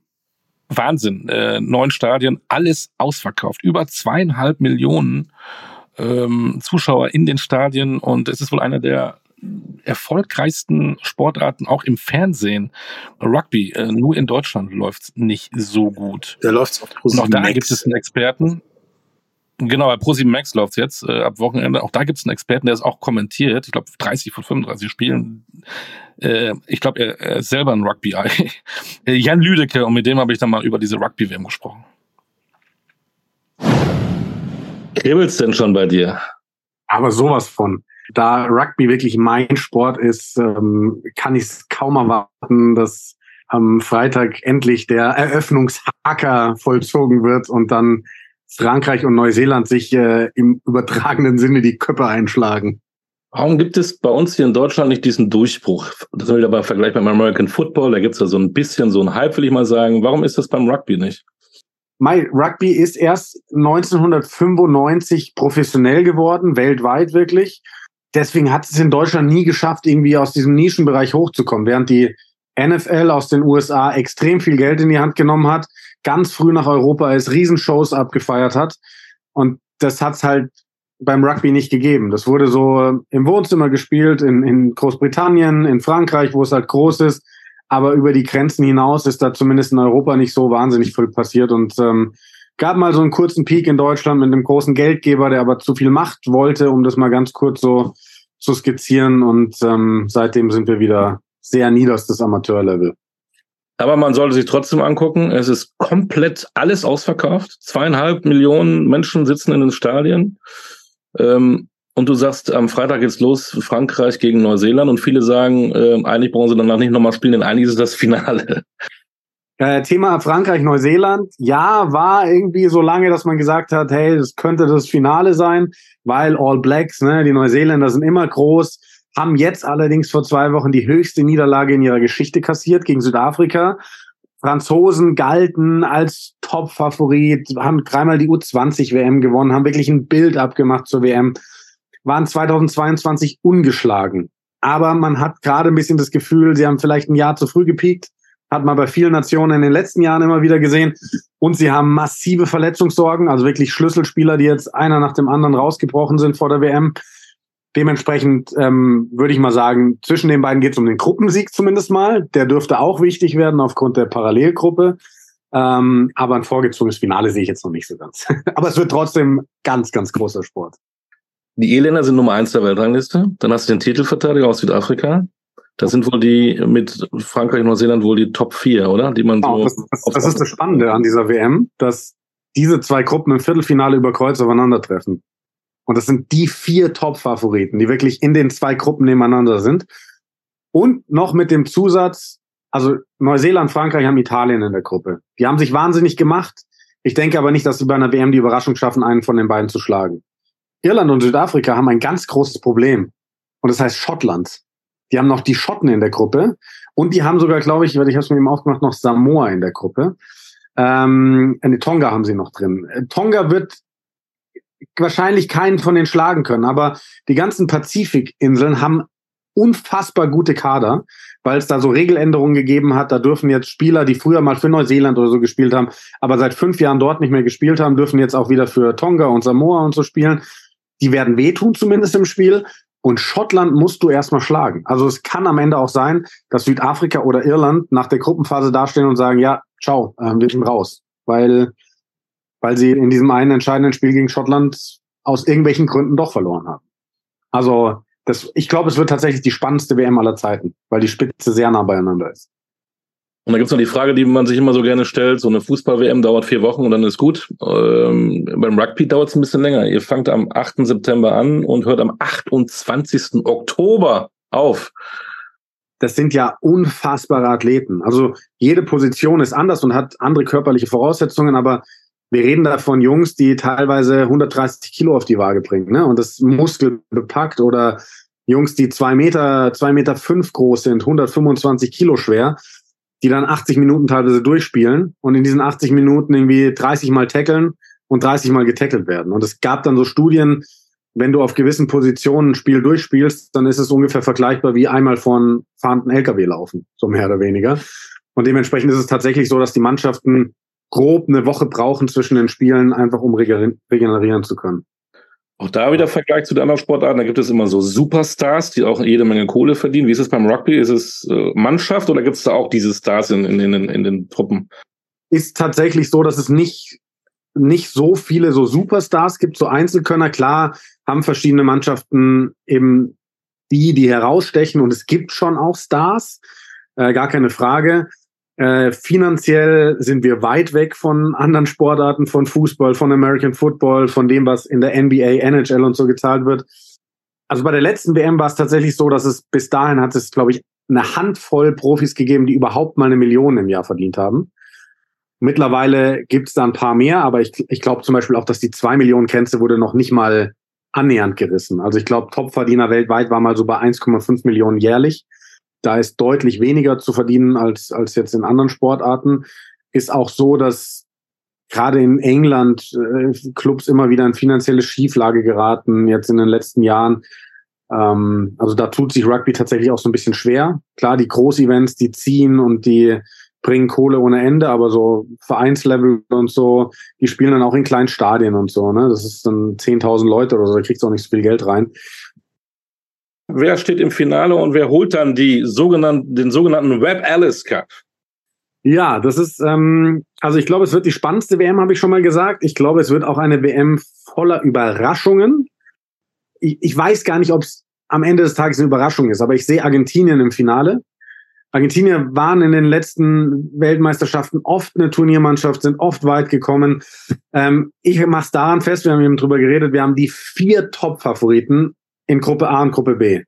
Wahnsinn. Äh, neun Stadien, alles ausverkauft. Über zweieinhalb Millionen ähm, Zuschauer in den Stadien und es ist wohl einer der erfolgreichsten Sportarten auch im Fernsehen. Rugby, äh, nur in Deutschland läuft's nicht so gut. Da läuft's auf Und auch da gibt es einen Experten, Genau, bei ProSieben Max läuft's jetzt äh, ab Wochenende. Auch da gibt's einen Experten, der es auch kommentiert. Ich glaube, 30 von 35 Spielen. Äh, ich glaube, er, er ist selber ein Rugby-Ei. Äh, Jan Lüdecke, und mit dem habe ich dann mal über diese Rugby-WM gesprochen. Kribbelt's denn schon bei dir? Aber sowas von. Da Rugby wirklich mein Sport ist, ähm, kann ich es kaum erwarten, dass am Freitag endlich der Eröffnungshacker vollzogen wird und dann Frankreich und Neuseeland sich äh, im übertragenen Sinne die Köpfe einschlagen. Warum gibt es bei uns hier in Deutschland nicht diesen Durchbruch? Das ist wieder beim Vergleich beim American Football, da gibt es ja so ein bisschen so ein Hype, will ich mal sagen. Warum ist das beim Rugby nicht? My Rugby ist erst 1995 professionell geworden, weltweit wirklich. Deswegen hat es in Deutschland nie geschafft, irgendwie aus diesem Nischenbereich hochzukommen, während die NFL aus den USA extrem viel Geld in die Hand genommen hat, ganz früh nach Europa ist, Riesenshows abgefeiert hat. Und das hat's halt beim Rugby nicht gegeben. Das wurde so im Wohnzimmer gespielt, in, in Großbritannien, in Frankreich, wo es halt groß ist. Aber über die Grenzen hinaus ist da zumindest in Europa nicht so wahnsinnig viel passiert. Und ähm, gab mal so einen kurzen Peak in Deutschland mit einem großen Geldgeber, der aber zu viel Macht wollte, um das mal ganz kurz so zu skizzieren. Und ähm, seitdem sind wir wieder sehr niederstes Amateurlevel. Aber man sollte sich trotzdem angucken, es ist komplett alles ausverkauft. Zweieinhalb Millionen Menschen sitzen in den Stadien. Ähm, und du sagst, am Freitag geht's los, Frankreich gegen Neuseeland. Und viele sagen, äh, eigentlich brauchen sie danach nicht nochmal spielen, denn eigentlich ist das Finale. Äh, Thema Frankreich, Neuseeland. Ja, war irgendwie so lange, dass man gesagt hat, hey, das könnte das Finale sein, weil All Blacks, ne, die Neuseeländer sind immer groß haben jetzt allerdings vor zwei Wochen die höchste Niederlage in ihrer Geschichte kassiert gegen Südafrika. Franzosen galten als Top-Favorit, haben dreimal die U20-WM gewonnen, haben wirklich ein Bild abgemacht zur WM, waren 2022 ungeschlagen. Aber man hat gerade ein bisschen das Gefühl, sie haben vielleicht ein Jahr zu früh gepiekt Hat man bei vielen Nationen in den letzten Jahren immer wieder gesehen. Und sie haben massive Verletzungssorgen, also wirklich Schlüsselspieler, die jetzt einer nach dem anderen rausgebrochen sind vor der WM. Dementsprechend ähm, würde ich mal sagen, zwischen den beiden geht es um den Gruppensieg zumindest mal. Der dürfte auch wichtig werden aufgrund der Parallelgruppe. Ähm, aber ein vorgezogenes Finale sehe ich jetzt noch nicht so ganz. aber es wird trotzdem ganz, ganz großer Sport. Die E-Länder sind Nummer eins der Weltrangliste. Dann hast du den Titelverteidiger aus Südafrika. Das sind wohl die mit Frankreich und Neuseeland wohl die Top 4, oder? Die man genau, so das, das, das ist das Spannende an dieser WM, dass diese zwei Gruppen im Viertelfinale über Kreuz aufeinandertreffen. Und das sind die vier Top-Favoriten, die wirklich in den zwei Gruppen nebeneinander sind. Und noch mit dem Zusatz, also Neuseeland, Frankreich haben Italien in der Gruppe. Die haben sich wahnsinnig gemacht. Ich denke aber nicht, dass sie bei einer WM die Überraschung schaffen, einen von den beiden zu schlagen. Irland und Südafrika haben ein ganz großes Problem. Und das heißt Schottland. Die haben noch die Schotten in der Gruppe. Und die haben sogar, glaube ich, weil ich habe es mir eben aufgemacht, noch Samoa in der Gruppe. Ähm, eine Tonga haben sie noch drin. Äh, Tonga wird wahrscheinlich keinen von den schlagen können, aber die ganzen Pazifikinseln haben unfassbar gute Kader, weil es da so Regeländerungen gegeben hat. Da dürfen jetzt Spieler, die früher mal für Neuseeland oder so gespielt haben, aber seit fünf Jahren dort nicht mehr gespielt haben, dürfen jetzt auch wieder für Tonga und Samoa und so spielen. Die werden wehtun, zumindest im Spiel. Und Schottland musst du erstmal schlagen. Also es kann am Ende auch sein, dass Südafrika oder Irland nach der Gruppenphase dastehen und sagen, ja, ciao, äh, wir sind raus. Weil, weil sie in diesem einen entscheidenden Spiel gegen Schottland aus irgendwelchen Gründen doch verloren haben. Also das, ich glaube, es wird tatsächlich die spannendste WM aller Zeiten, weil die Spitze sehr nah beieinander ist. Und da gibt es noch die Frage, die man sich immer so gerne stellt: So eine Fußball-WM dauert vier Wochen und dann ist gut. Ähm, beim Rugby dauert es ein bisschen länger. Ihr fangt am 8. September an und hört am 28. Oktober auf. Das sind ja unfassbare Athleten. Also jede Position ist anders und hat andere körperliche Voraussetzungen, aber wir reden da von Jungs, die teilweise 130 Kilo auf die Waage bringen, ne? Und das Muskel bepackt oder Jungs, die zwei Meter, zwei Meter fünf groß sind, 125 Kilo schwer, die dann 80 Minuten teilweise durchspielen und in diesen 80 Minuten irgendwie 30 Mal tackeln und 30 Mal getackelt werden. Und es gab dann so Studien, wenn du auf gewissen Positionen ein Spiel durchspielst, dann ist es ungefähr vergleichbar wie einmal von fahrenden LKW laufen, so mehr oder weniger. Und dementsprechend ist es tatsächlich so, dass die Mannschaften grob eine Woche brauchen zwischen den Spielen, einfach um regenerieren zu können. Auch da wieder Vergleich zu den anderen Sportarten. Da gibt es immer so Superstars, die auch jede Menge Kohle verdienen. Wie ist es beim Rugby? Ist es äh, Mannschaft oder gibt es da auch diese Stars in, in, in, in den Truppen? Ist tatsächlich so, dass es nicht, nicht so viele so Superstars gibt, so Einzelkönner. Klar haben verschiedene Mannschaften eben die, die herausstechen und es gibt schon auch Stars, äh, gar keine Frage. Äh, finanziell sind wir weit weg von anderen Sportarten, von Fußball, von American Football, von dem, was in der NBA, NHL und so gezahlt wird. Also bei der letzten WM war es tatsächlich so, dass es bis dahin hat es, glaube ich, eine Handvoll Profis gegeben, die überhaupt mal eine Million im Jahr verdient haben. Mittlerweile gibt es da ein paar mehr, aber ich, ich glaube zum Beispiel auch, dass die zwei Millionen Grenze wurde noch nicht mal annähernd gerissen. Also ich glaube, Topverdiener weltweit war mal so bei 1,5 Millionen jährlich. Da ist deutlich weniger zu verdienen als, als jetzt in anderen Sportarten. Ist auch so, dass gerade in England äh, Clubs immer wieder in finanzielle Schieflage geraten, jetzt in den letzten Jahren. Ähm, also da tut sich Rugby tatsächlich auch so ein bisschen schwer. Klar, die Großevents, die ziehen und die bringen Kohle ohne Ende, aber so Vereinslevel und so, die spielen dann auch in kleinen Stadien und so. Ne? Das ist dann 10.000 Leute oder so, da kriegst du auch nicht so viel Geld rein. Wer steht im Finale und wer holt dann die sogenannten, den sogenannten Web Alice Cup? Ja, das ist, ähm, also ich glaube, es wird die spannendste WM, habe ich schon mal gesagt. Ich glaube, es wird auch eine WM voller Überraschungen. Ich, ich weiß gar nicht, ob es am Ende des Tages eine Überraschung ist, aber ich sehe Argentinien im Finale. Argentinier waren in den letzten Weltmeisterschaften oft eine Turniermannschaft, sind oft weit gekommen. Ähm, ich mache es daran fest, wir haben eben drüber geredet, wir haben die vier Top-Favoriten in Gruppe A und Gruppe B.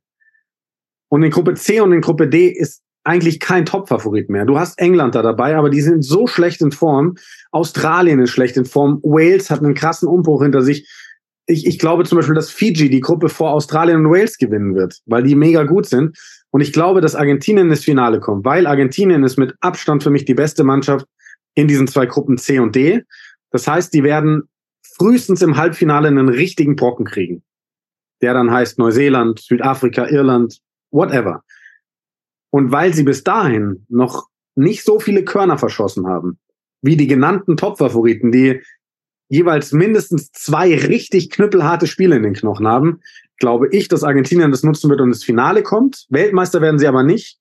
Und in Gruppe C und in Gruppe D ist eigentlich kein Top-Favorit mehr. Du hast England da dabei, aber die sind so schlecht in Form. Australien ist schlecht in Form. Wales hat einen krassen Umbruch hinter sich. Ich, ich glaube zum Beispiel, dass Fiji die Gruppe vor Australien und Wales gewinnen wird, weil die mega gut sind. Und ich glaube, dass Argentinien ins Finale kommt, weil Argentinien ist mit Abstand für mich die beste Mannschaft in diesen zwei Gruppen C und D. Das heißt, die werden frühestens im Halbfinale einen richtigen Brocken kriegen der dann heißt Neuseeland, Südafrika, Irland, whatever. Und weil sie bis dahin noch nicht so viele Körner verschossen haben, wie die genannten Top-Favoriten, die jeweils mindestens zwei richtig knüppelharte Spiele in den Knochen haben, glaube ich, dass Argentinien das nutzen wird und ins Finale kommt. Weltmeister werden sie aber nicht.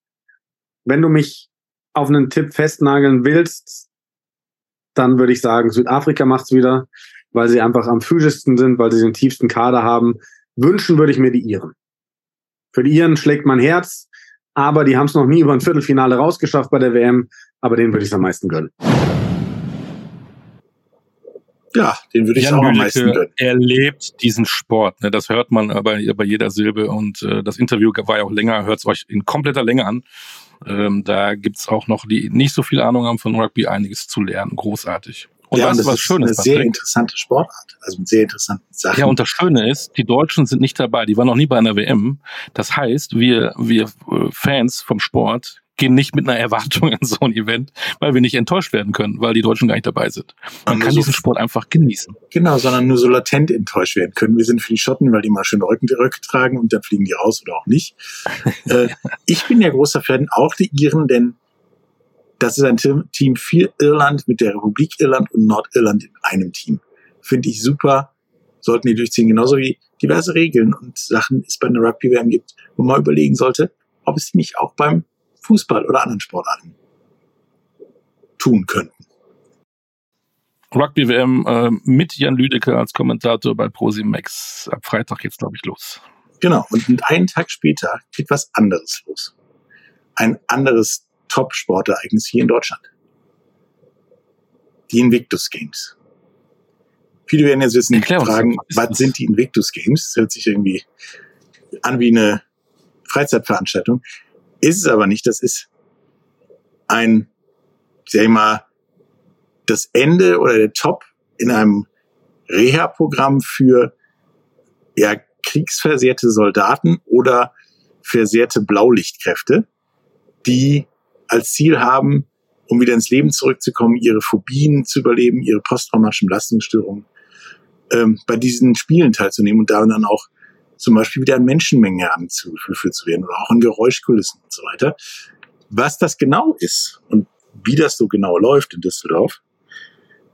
Wenn du mich auf einen Tipp festnageln willst, dann würde ich sagen, Südafrika macht's wieder, weil sie einfach am physischsten sind, weil sie den tiefsten Kader haben. Wünschen würde ich mir die Iren. Für die Iren schlägt mein Herz, aber die haben es noch nie über ein Viertelfinale rausgeschafft bei der WM, aber denen würde ich es am meisten gönnen. Ja, den würde ich Jan auch am meisten gönnen. Er lebt diesen Sport. Ne? Das hört man bei, bei jeder Silbe. Und äh, das Interview war ja auch länger. Hört es euch in kompletter Länge an. Ähm, da gibt's auch noch, die nicht so viel Ahnung haben von Rugby, einiges zu lernen. Großartig. Und ja, das ist was Schönes. Eine sehr interessante Sportart. Also mit sehr interessanten Sachen. Ja, und das Schöne ist, die Deutschen sind nicht dabei. Die waren noch nie bei einer WM. Das heißt, wir, wir äh, Fans vom Sport gehen nicht mit einer Erwartung in so ein Event, weil wir nicht enttäuscht werden können, weil die Deutschen gar nicht dabei sind. Man kann so diesen Sport einfach genießen. Genau, sondern nur so latent enttäuscht werden können. Wir sind für die Schotten, weil die mal schön Rücken, Röcke tragen und dann fliegen die raus oder auch nicht. äh, ich bin ja großer Fan, auch die Iren, denn das ist ein Team für Irland mit der Republik Irland und Nordirland in einem Team. Finde ich super. Sollten die durchziehen, genauso wie diverse Regeln und Sachen es bei einer Rugby-WM gibt, wo man überlegen sollte, ob es nicht auch beim Fußball oder anderen Sportarten tun könnten. Rugby WM äh, mit Jan Lüdecke als Kommentator bei ProSimax. Ab Freitag geht's, glaube ich, los. Genau. Und einen Tag später geht was anderes los. Ein anderes Top-Sportereignis hier in Deutschland. Die Invictus Games. Viele werden jetzt wissen, Erklär fragen, was, was sind die Invictus Games? Das hört sich irgendwie an wie eine Freizeitveranstaltung. Ist es aber nicht. Das ist ein, sag ich mal, das Ende oder der Top in einem Reha-Programm für ja, kriegsversehrte Soldaten oder versehrte Blaulichtkräfte, die als Ziel haben, um wieder ins Leben zurückzukommen, ihre Phobien zu überleben, ihre posttraumatischen Belastungsstörungen, ähm, bei diesen Spielen teilzunehmen und da dann auch zum Beispiel wieder an Menschenmengen heranzuführt zu werden oder auch an Geräuschkulissen und so weiter. Was das genau ist und wie das so genau läuft in Düsseldorf,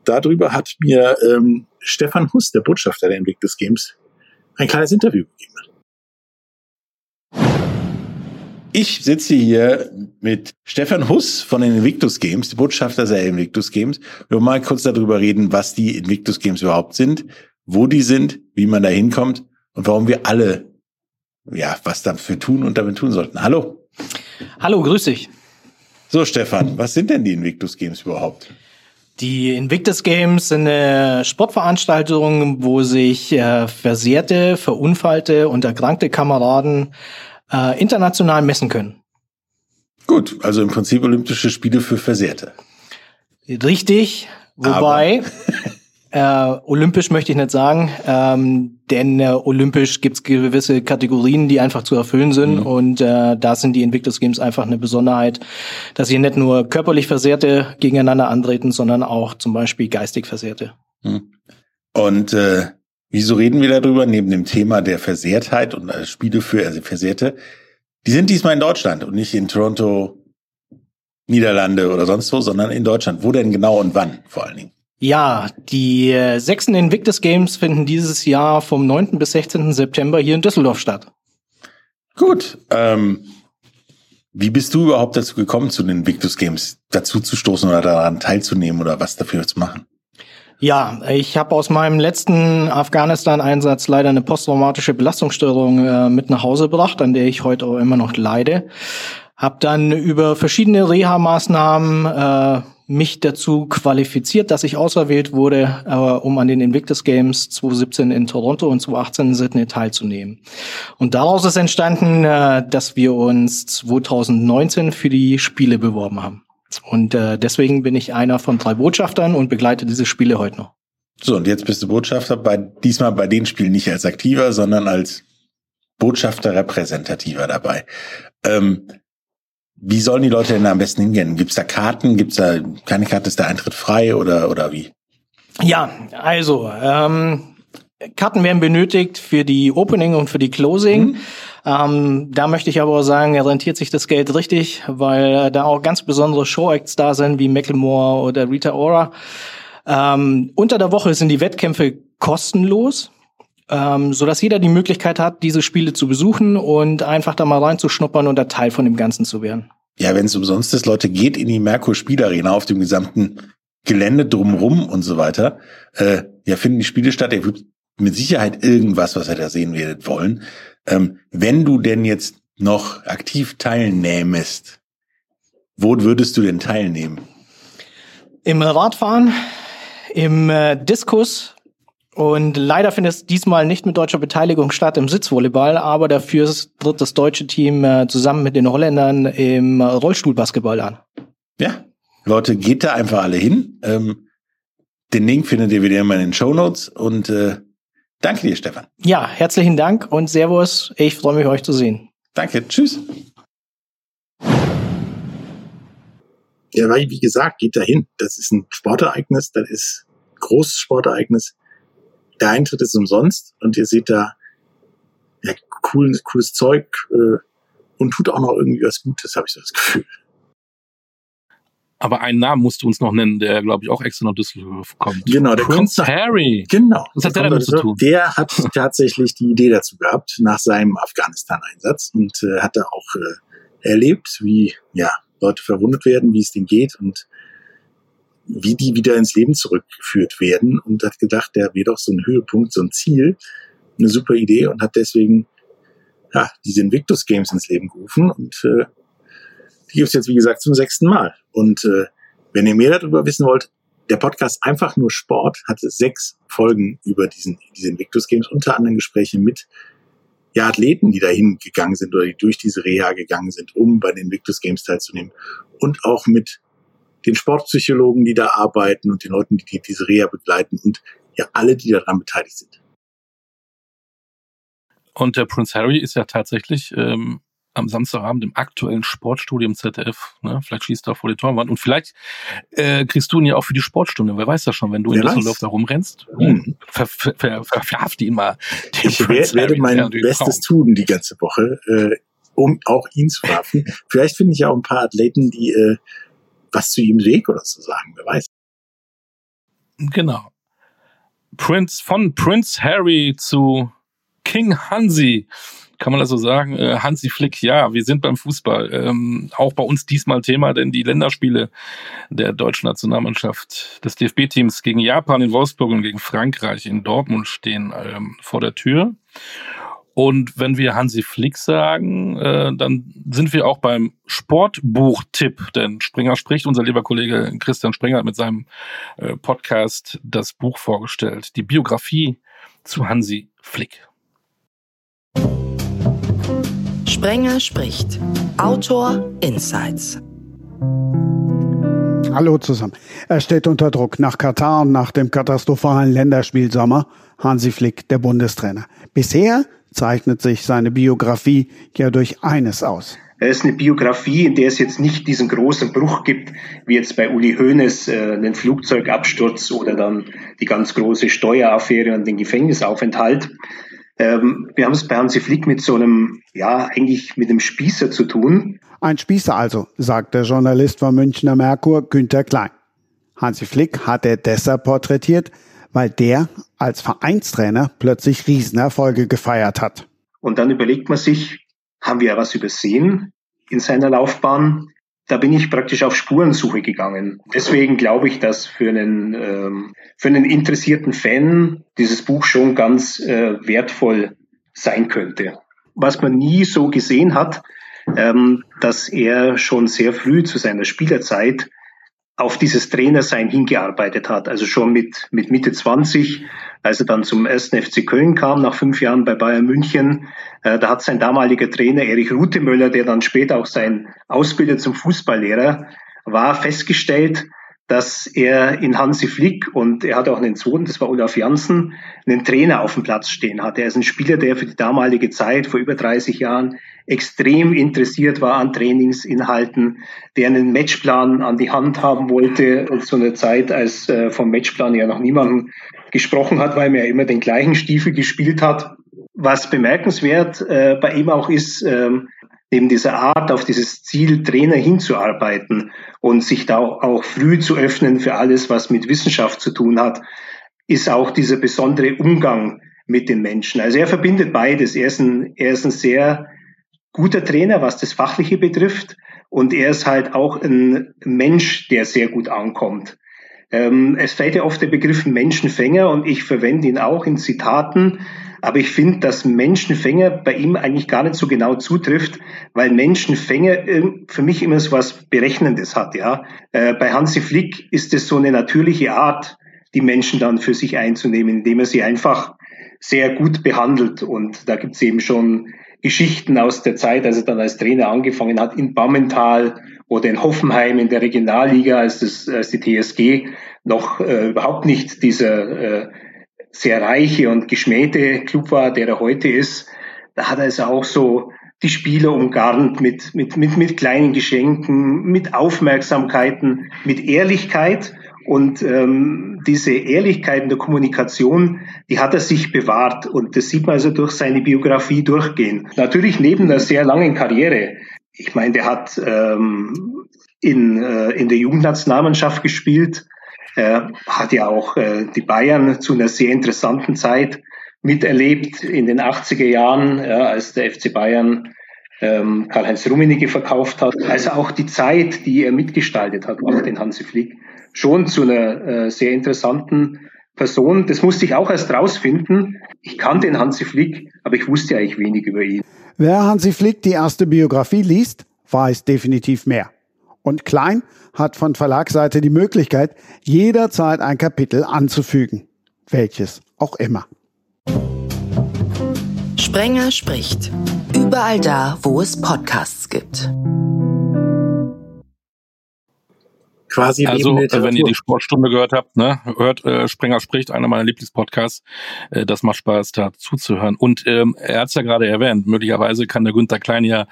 darüber hat mir ähm, Stefan Huss, der Botschafter der Invictus Games, ein kleines Interview gegeben. Ich sitze hier mit Stefan Huss von den Invictus Games, der Botschafter der Invictus Games. Wir wollen mal kurz darüber reden, was die Invictus Games überhaupt sind, wo die sind, wie man da hinkommt und warum wir alle ja was dafür tun und damit tun sollten. Hallo. Hallo, grüß dich. So, Stefan, was sind denn die Invictus Games überhaupt? Die Invictus Games sind eine Sportveranstaltung, wo sich äh, versehrte, verunfallte und erkrankte Kameraden äh, international messen können. Gut, also im Prinzip Olympische Spiele für Versehrte. Richtig, wobei Äh, olympisch möchte ich nicht sagen, ähm, denn äh, olympisch gibt's gewisse Kategorien, die einfach zu erfüllen sind. Mhm. Und äh, da sind die Invictus Games einfach eine Besonderheit, dass hier nicht nur körperlich Versehrte gegeneinander antreten, sondern auch zum Beispiel geistig Versehrte. Mhm. Und äh, wieso reden wir darüber, neben dem Thema der Versehrtheit und äh, Spiele für also Versehrte? Die sind diesmal in Deutschland und nicht in Toronto, Niederlande oder sonst wo, sondern in Deutschland. Wo denn genau und wann vor allen Dingen? Ja, die äh, sechsten Invictus Games finden dieses Jahr vom 9. bis 16. September hier in Düsseldorf statt. Gut. Ähm, wie bist du überhaupt dazu gekommen, zu den Invictus Games dazu zu stoßen oder daran teilzunehmen oder was dafür zu machen? Ja, ich habe aus meinem letzten Afghanistan-Einsatz leider eine posttraumatische Belastungsstörung äh, mit nach Hause gebracht, an der ich heute auch immer noch leide. Hab dann über verschiedene Reha-Maßnahmen äh, mich dazu qualifiziert, dass ich auserwählt wurde, äh, um an den Invictus Games 2017 in Toronto und 2018 in Sydney teilzunehmen. Und daraus ist entstanden, äh, dass wir uns 2019 für die Spiele beworben haben. Und äh, deswegen bin ich einer von drei Botschaftern und begleite diese Spiele heute noch. So, und jetzt bist du Botschafter bei diesmal bei den Spielen nicht als aktiver, sondern als Botschafter repräsentativer dabei. Ähm, wie sollen die Leute denn am besten hingehen? Gibt es da Karten? Gibt es da keine Karte? Ist der Eintritt frei oder, oder wie? Ja, also ähm, Karten werden benötigt für die Opening und für die Closing. Mhm. Ähm, da möchte ich aber sagen, rentiert sich das Geld richtig, weil da auch ganz besondere Show-Acts da sind, wie Macklemore oder Rita Ora. Ähm, unter der Woche sind die Wettkämpfe kostenlos, ähm, so dass jeder die Möglichkeit hat, diese Spiele zu besuchen und einfach da mal reinzuschnuppern und da Teil von dem Ganzen zu werden. Ja, wenn es umsonst ist, Leute, geht in die Merkur Spielarena auf dem gesamten Gelände drumrum und so weiter. Äh, ja, finden die Spiele statt. Ihr mit Sicherheit irgendwas, was ihr da sehen werdet, wollen. Ähm, wenn du denn jetzt noch aktiv teilnehmest, wo würdest du denn teilnehmen? Im Radfahren, im äh, Diskus und leider findet es diesmal nicht mit deutscher Beteiligung statt im Sitzvolleyball, aber dafür tritt das deutsche Team äh, zusammen mit den Holländern im Rollstuhlbasketball an. Ja, Leute, geht da einfach alle hin. Ähm, den Link findet ihr wieder immer in den Show Notes und äh, danke dir, Stefan. Ja, herzlichen Dank und Servus. Ich freue mich, euch zu sehen. Danke, tschüss. Ja, weil, wie gesagt, geht da hin. Das ist ein Sportereignis, das ist ein großes Sportereignis. Der Eintritt ist umsonst und ihr seht da ja, cool, cooles Zeug äh, und tut auch noch irgendwie was Gutes, habe ich so das Gefühl. Aber einen Namen musst du uns noch nennen, der, glaube ich, auch extra nach Düsseldorf kommt. Genau, der Prince kommt nach, Harry. Genau. Was hat der der damit zu tun? Der hat tatsächlich die Idee dazu gehabt, nach seinem Afghanistan-Einsatz und äh, hat da auch äh, erlebt, wie ja, Leute verwundet werden, wie es denen geht und wie die wieder ins Leben zurückgeführt werden und hat gedacht, der wäre doch so ein Höhepunkt, so ein Ziel, eine super Idee und hat deswegen ja, diese Invictus Games ins Leben gerufen und äh, die gibt's jetzt, wie gesagt, zum sechsten Mal. Und äh, wenn ihr mehr darüber wissen wollt, der Podcast Einfach nur Sport hatte sechs Folgen über diesen, diese Invictus Games, unter anderem Gespräche mit ja, Athleten, die dahin gegangen sind oder die durch diese Reha gegangen sind, um bei den Invictus Games teilzunehmen. Und auch mit den Sportpsychologen, die da arbeiten und den Leuten, die diese Reha begleiten und ja alle, die daran beteiligt sind. Und der Prince Harry ist ja tatsächlich ähm, am Samstagabend im aktuellen Sportstudio im ZDF. Ne? Vielleicht schießt er vor die Torwand. Und vielleicht äh, kriegst du ihn ja auch für die Sportstunde. Wer weiß das schon, wenn du Wer in Düsseldorf da rumrennst. Hm. Ver, ver, ver, verhaft ihn mal. Ich Prince werde Harry, mein Bestes Traum. tun die ganze Woche, äh, um auch ihn zu verhaften. vielleicht finde ich ja auch ein paar Athleten, die äh, was zu ihm Weg oder so sagen. Wer weiß. Genau. Prince, von Prince Harry zu King Hansi kann man das so sagen? Äh, Hansi Flick, ja, wir sind beim Fußball. Ähm, auch bei uns diesmal Thema, denn die Länderspiele der deutschen Nationalmannschaft des DFB-Teams gegen Japan in Wolfsburg und gegen Frankreich in Dortmund stehen ähm, vor der Tür. Und wenn wir Hansi Flick sagen, äh, dann sind wir auch beim Sportbuchtipp, denn Springer spricht, unser lieber Kollege Christian Springer hat mit seinem äh, Podcast das Buch vorgestellt, die Biografie zu Hansi Flick. Sprenger spricht. Autor Insights. Hallo zusammen. Er steht unter Druck nach Katar und nach dem katastrophalen Länderspielsommer. Hansi Flick, der Bundestrainer. Bisher zeichnet sich seine Biografie ja durch eines aus. Es ist eine Biografie, in der es jetzt nicht diesen großen Bruch gibt, wie jetzt bei Uli Hoeneß äh, einen Flugzeugabsturz oder dann die ganz große Steueraffäre und den Gefängnisaufenthalt, ähm, wir haben es bei Hansi Flick mit so einem, ja, eigentlich mit einem Spießer zu tun. Ein Spießer also, sagt der Journalist vom Münchner Merkur, Günther Klein. Hansi Flick hat er deshalb porträtiert, weil der als Vereinstrainer plötzlich Riesenerfolge gefeiert hat. Und dann überlegt man sich, haben wir was übersehen in seiner Laufbahn? Da bin ich praktisch auf Spurensuche gegangen. Deswegen glaube ich, dass für einen, ähm, für einen interessierten Fan dieses Buch schon ganz äh, wertvoll sein könnte. Was man nie so gesehen hat, ähm, dass er schon sehr früh zu seiner Spielerzeit auf dieses Trainersein hingearbeitet hat. Also schon mit, mit Mitte 20, als er dann zum ersten FC Köln kam, nach fünf Jahren bei Bayern München. Äh, da hat sein damaliger Trainer Erich Rutemöller, der dann später auch sein Ausbilder zum Fußballlehrer war, festgestellt, dass er in Hansi Flick und er hat auch einen Sohn, das war Olaf Janssen, einen Trainer auf dem Platz stehen hatte. Er ist ein Spieler, der für die damalige Zeit, vor über 30 Jahren, extrem interessiert war an Trainingsinhalten, der einen Matchplan an die Hand haben wollte zu einer Zeit, als äh, vom Matchplan ja noch niemanden gesprochen hat, weil man ja immer den gleichen Stiefel gespielt hat. was bemerkenswert äh, bei ihm auch ist, ähm, neben dieser Art, auf dieses Ziel Trainer hinzuarbeiten und sich da auch, auch früh zu öffnen für alles, was mit Wissenschaft zu tun hat, ist auch dieser besondere Umgang mit den Menschen. Also er verbindet beides. Er ist ein, er ist ein sehr guter Trainer, was das Fachliche betrifft. Und er ist halt auch ein Mensch, der sehr gut ankommt. Ähm, es fällt ja oft der Begriff Menschenfänger und ich verwende ihn auch in Zitaten. Aber ich finde, dass Menschenfänger bei ihm eigentlich gar nicht so genau zutrifft, weil Menschenfänger für mich immer so was Berechnendes hat. Ja, äh, bei Hansi Flick ist es so eine natürliche Art, die Menschen dann für sich einzunehmen, indem er sie einfach sehr gut behandelt. Und da gibt es eben schon Geschichten aus der Zeit, als er dann als Trainer angefangen hat, in Bammental oder in Hoffenheim in der Regionalliga, als, das, als die TSG noch äh, überhaupt nicht dieser äh, sehr reiche und geschmähte Club war, der er heute ist. Da hat er also auch so die Spieler umgarnt mit, mit, mit, mit kleinen Geschenken, mit Aufmerksamkeiten, mit Ehrlichkeit. Und ähm, diese Ehrlichkeit in der Kommunikation, die hat er sich bewahrt. Und das sieht man also durch seine Biografie durchgehen. Natürlich neben einer sehr langen Karriere. Ich meine, der hat ähm, in, äh, in der Jugendnationalmannschaft gespielt, hat ja auch äh, die Bayern zu einer sehr interessanten Zeit miterlebt in den 80er Jahren, ja, als der FC Bayern ähm, Karl-Heinz Rummenigge verkauft hat. Also auch die Zeit, die er mitgestaltet hat, auch den Hansi Flick, schon zu einer äh, sehr interessanten Person. Das musste ich auch erst rausfinden. Ich kannte den Hansi Flick, aber ich wusste eigentlich wenig über ihn. Wer Hansi Flick die erste Biografie liest, weiß definitiv mehr. Und Klein hat von Verlagsseite die Möglichkeit, jederzeit ein Kapitel anzufügen. Welches auch immer. Sprenger spricht. Überall da, wo es Podcasts gibt. Quasi also, wenn ihr die Sportstunde gehört habt, ne, hört äh, Sprenger spricht, einer meiner Lieblingspodcasts. Äh, das macht Spaß, da zuzuhören. Und ähm, er hat es ja gerade erwähnt, möglicherweise kann der Günther Klein ja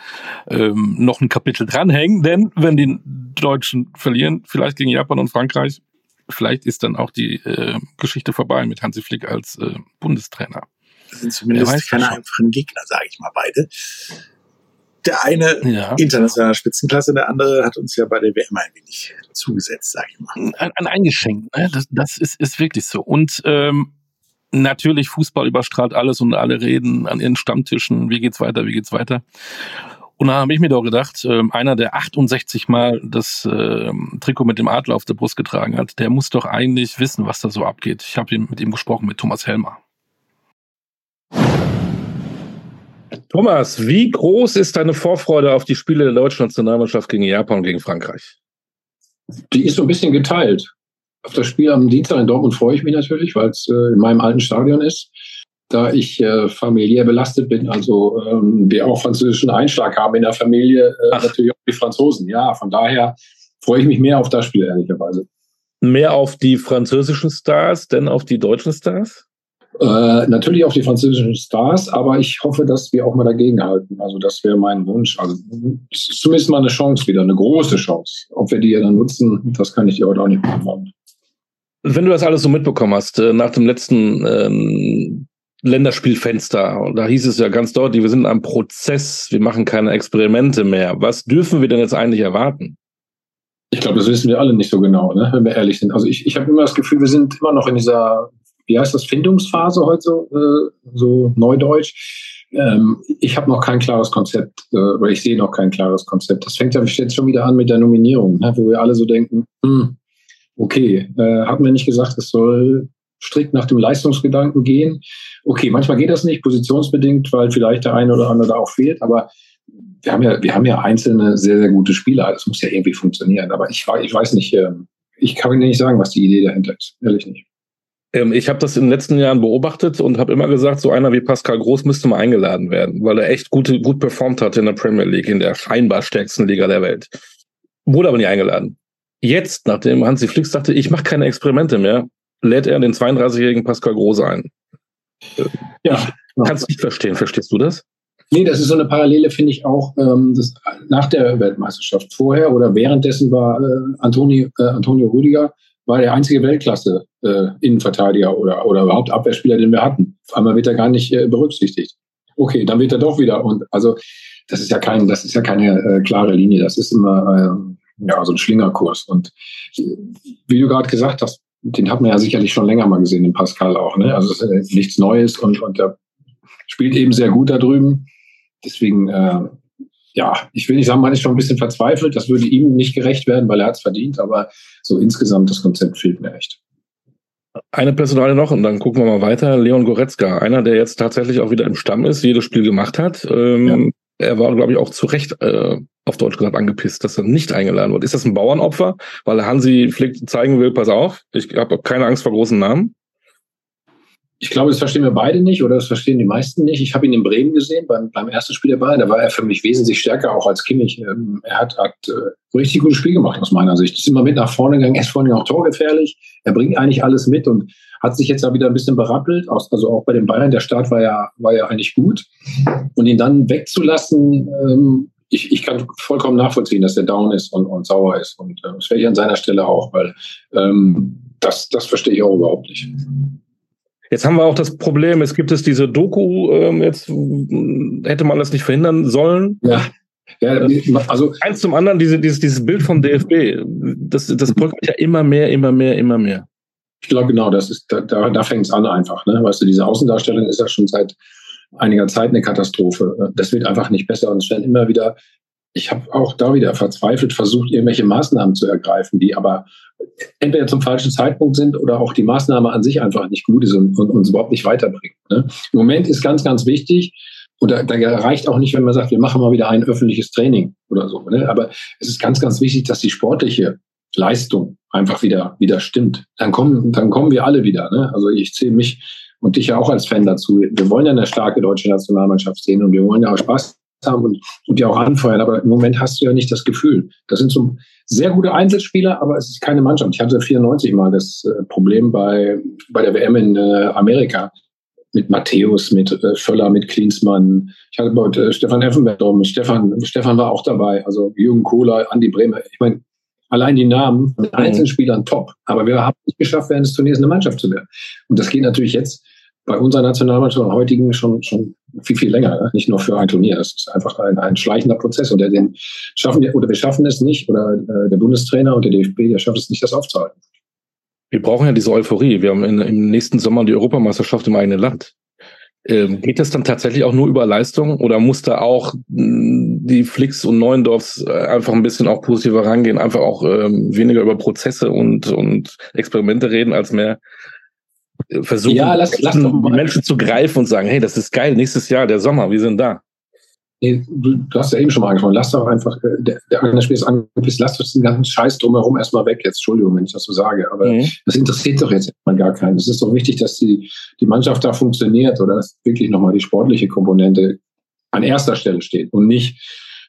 ähm, noch ein Kapitel dranhängen, denn wenn die Deutschen verlieren, vielleicht gegen Japan und Frankreich, vielleicht ist dann auch die äh, Geschichte vorbei mit Hansi Flick als äh, Bundestrainer. Das sind zumindest keine einfachen Gegner, sage ich mal beide. Der eine ja. internationaler Spitzenklasse, der andere hat uns ja bei der WM ein wenig zugesetzt, sage ich mal. Ein, ein eingeschenkt, ne? das, das ist, ist wirklich so. Und ähm, natürlich, Fußball überstrahlt alles und alle reden an ihren Stammtischen, wie geht's weiter, wie geht's weiter. Und dann habe ich mir doch gedacht, äh, einer, der 68 Mal das äh, Trikot mit dem Adler auf der Brust getragen hat, der muss doch eigentlich wissen, was da so abgeht. Ich habe mit ihm gesprochen, mit Thomas Helmer. Thomas, wie groß ist deine Vorfreude auf die Spiele der deutschen Nationalmannschaft gegen Japan und gegen Frankreich? Die ist so ein bisschen geteilt. Auf das Spiel am Dienstag in Dortmund freue ich mich natürlich, weil es äh, in meinem alten Stadion ist. Da ich äh, familiär belastet bin, also ähm, wir auch französischen Einschlag haben in der Familie, äh, natürlich auch die Franzosen. Ja, von daher freue ich mich mehr auf das Spiel, ehrlicherweise. Mehr auf die französischen Stars, denn auf die deutschen Stars? Äh, natürlich auch die französischen Stars, aber ich hoffe, dass wir auch mal dagegenhalten. Also das wäre mein Wunsch. Also zumindest mal eine Chance wieder, eine große Chance. Ob wir die ja dann nutzen, das kann ich dir heute auch nicht beantworten. Wenn du das alles so mitbekommen hast, äh, nach dem letzten ähm, Länderspielfenster, da hieß es ja ganz deutlich, wir sind in einem Prozess, wir machen keine Experimente mehr. Was dürfen wir denn jetzt eigentlich erwarten? Ich glaube, das wissen wir alle nicht so genau, ne, wenn wir ehrlich sind. Also ich, ich habe immer das Gefühl, wir sind immer noch in dieser wie heißt das, Findungsphase heute so, äh, so neudeutsch. Ähm, ich habe noch kein klares Konzept, äh, oder ich sehe noch kein klares Konzept. Das fängt ja jetzt schon wieder an mit der Nominierung, ne, wo wir alle so denken, hm, okay, äh, haben wir nicht gesagt, es soll strikt nach dem Leistungsgedanken gehen. Okay, manchmal geht das nicht, positionsbedingt, weil vielleicht der eine oder andere da auch fehlt, aber wir haben ja, wir haben ja einzelne sehr, sehr gute Spieler. Das muss ja irgendwie funktionieren. Aber ich, ich weiß nicht, äh, ich kann Ihnen nicht sagen, was die Idee dahinter ist. Ehrlich nicht. Ähm, ich habe das in den letzten Jahren beobachtet und habe immer gesagt, so einer wie Pascal Groß müsste mal eingeladen werden, weil er echt gut, gut performt hat in der Premier League, in der scheinbar stärksten Liga der Welt. Wurde aber nie eingeladen. Jetzt, nachdem Hansi Flick sagte, ich mache keine Experimente mehr, lädt er den 32-jährigen Pascal Groß ein. Ja. Kannst nicht verstehen. Verstehst du das? Nee, das ist so eine Parallele, finde ich auch, ähm, das, nach der Weltmeisterschaft. Vorher oder währenddessen war äh, Antoni, äh, Antonio Rüdiger war der einzige Weltklasse äh, Innenverteidiger oder, oder überhaupt Abwehrspieler, den wir hatten. einmal wird er gar nicht äh, berücksichtigt. Okay, dann wird er doch wieder. Und also das ist ja kein, das ist ja keine äh, klare Linie. Das ist immer äh, ja so ein Schlingerkurs. Und wie du gerade gesagt hast, den hat man ja sicherlich schon länger mal gesehen, den Pascal auch. Ne? Also äh, nichts Neues und, und der spielt eben sehr gut da drüben. Deswegen, äh, ja, ich will nicht sagen, man ist schon ein bisschen verzweifelt. Das würde ihm nicht gerecht werden, weil er hat es verdient. Aber so insgesamt das Konzept fehlt mir echt. Eine Personale noch und dann gucken wir mal weiter. Leon Goretzka, einer, der jetzt tatsächlich auch wieder im Stamm ist, jedes Spiel gemacht hat. Ähm, ja. Er war, glaube ich, auch zu Recht äh, auf Deutsch gesagt angepisst, dass er nicht eingeladen wird. Ist das ein Bauernopfer, weil Hansi Flick zeigen will, pass auf, ich habe keine Angst vor großen Namen? Ich glaube, das verstehen wir beide nicht oder das verstehen die meisten nicht. Ich habe ihn in Bremen gesehen beim, beim ersten Spiel der Bayern. Da war er für mich wesentlich stärker, auch als Kimmich. Ähm, er hat, hat äh, richtig gutes Spiel gemacht aus meiner Sicht. Ist immer mit nach vorne gegangen, ist vor allem auch torgefährlich. Er bringt eigentlich alles mit und hat sich jetzt da wieder ein bisschen berappelt. Also auch bei den Bayern, der Start war ja, war ja eigentlich gut. Und ihn dann wegzulassen, ähm, ich, ich kann vollkommen nachvollziehen, dass er down ist und, und sauer ist. Und äh, das wäre ich an seiner Stelle auch, weil ähm, das, das verstehe ich auch überhaupt nicht. Jetzt haben wir auch das Problem, es gibt es diese Doku, ähm, jetzt hätte man das nicht verhindern sollen. Ja. Ja, also eins zum anderen, diese, dieses, dieses Bild vom DFB, das, das folgt ja immer mehr, immer mehr, immer mehr. Ich glaube genau, das ist, da, da, da fängt es an einfach. Ne? Weißt du, diese Außendarstellung ist ja schon seit einiger Zeit eine Katastrophe. Das wird einfach nicht besser und es werden immer wieder ich habe auch da wieder verzweifelt versucht, irgendwelche Maßnahmen zu ergreifen, die aber entweder zum falschen Zeitpunkt sind oder auch die Maßnahme an sich einfach nicht gut ist und, und uns überhaupt nicht weiterbringt. Ne? Im Moment ist ganz, ganz wichtig, und da, da reicht auch nicht, wenn man sagt, wir machen mal wieder ein öffentliches Training oder so. Ne? Aber es ist ganz, ganz wichtig, dass die sportliche Leistung einfach wieder, wieder stimmt. Dann kommen, dann kommen wir alle wieder. Ne? Also ich zähle mich und dich ja auch als Fan dazu. Wir wollen ja eine starke deutsche Nationalmannschaft sehen und wir wollen ja auch Spaß haben und, und die auch anfeuern. Aber im Moment hast du ja nicht das Gefühl. Das sind so sehr gute Einzelspieler, aber es ist keine Mannschaft. Ich hatte 94 mal das äh, Problem bei, bei der WM in äh, Amerika mit Matthäus, mit äh, Völler, mit Klinsmann. Ich hatte bei äh, Stefan Effenberg drum. Stefan, Stefan war auch dabei. Also Jürgen Kohler, Andi Bremer. Ich meine, allein die Namen mit mhm. Einzelspielern top. Aber wir haben nicht geschafft, während des Turniers eine Mannschaft zu werden. Und das geht natürlich jetzt bei unserer Nationalmannschaft heutigen schon, schon viel, viel länger, ne? nicht nur für ein Turnier. Das ist einfach ein, ein schleichender Prozess und der, den schaffen wir, oder wir schaffen es nicht, oder äh, der Bundestrainer und der DFB, der schafft es nicht, das aufzuhalten. Wir brauchen ja diese Euphorie. Wir haben in, im nächsten Sommer die Europameisterschaft im eigenen Land. Ähm, geht das dann tatsächlich auch nur über Leistung oder muss da auch mh, hm, die Flix und Neuendorfs äh, einfach ein bisschen auch positiver rangehen, einfach auch ähm, weniger über Prozesse und, und Experimente reden, als mehr versuchen, ja, lass, lass die Menschen zu greifen und sagen, hey, das ist geil, nächstes Jahr, der Sommer, wir sind da. Du, du hast ja eben schon mal angesprochen, lass doch einfach, äh, der, der Spiel ist angepisst, lass doch den ganzen Scheiß drumherum erstmal weg jetzt. Entschuldigung, wenn ich das so sage, aber mhm. das interessiert doch jetzt mal gar keinen. Es ist doch wichtig, dass die, die Mannschaft da funktioniert oder dass wirklich nochmal die sportliche Komponente an erster Stelle steht und nicht,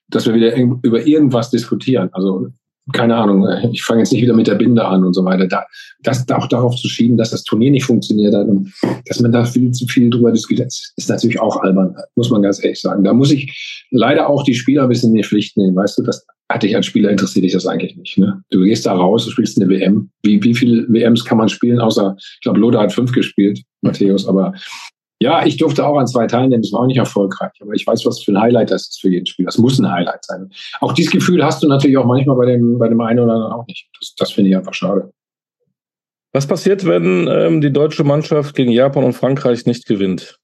dass wir wieder über irgendwas diskutieren. Also keine Ahnung, ich fange jetzt nicht wieder mit der Binde an und so weiter. Da, das auch darauf zu schieben, dass das Turnier nicht funktioniert hat und dass man da viel zu viel drüber diskutiert, ist natürlich auch albern, muss man ganz ehrlich sagen. Da muss ich leider auch die Spieler ein bisschen in die Pflicht nehmen. Weißt du, das hatte ich als Spieler interessiert dich das eigentlich nicht. Ne? Du gehst da raus, du spielst eine WM. Wie, wie viele WMs kann man spielen, außer, ich glaube, Loda hat fünf gespielt, Matthäus, aber ja, ich durfte auch an zwei teilnehmen, das war auch nicht erfolgreich. Aber ich weiß, was für ein Highlight das ist für jeden Spiel. Das muss ein Highlight sein. Auch dieses Gefühl hast du natürlich auch manchmal bei dem, bei dem einen oder anderen auch nicht. Das, das finde ich einfach schade. Was passiert, wenn ähm, die deutsche Mannschaft gegen Japan und Frankreich nicht gewinnt?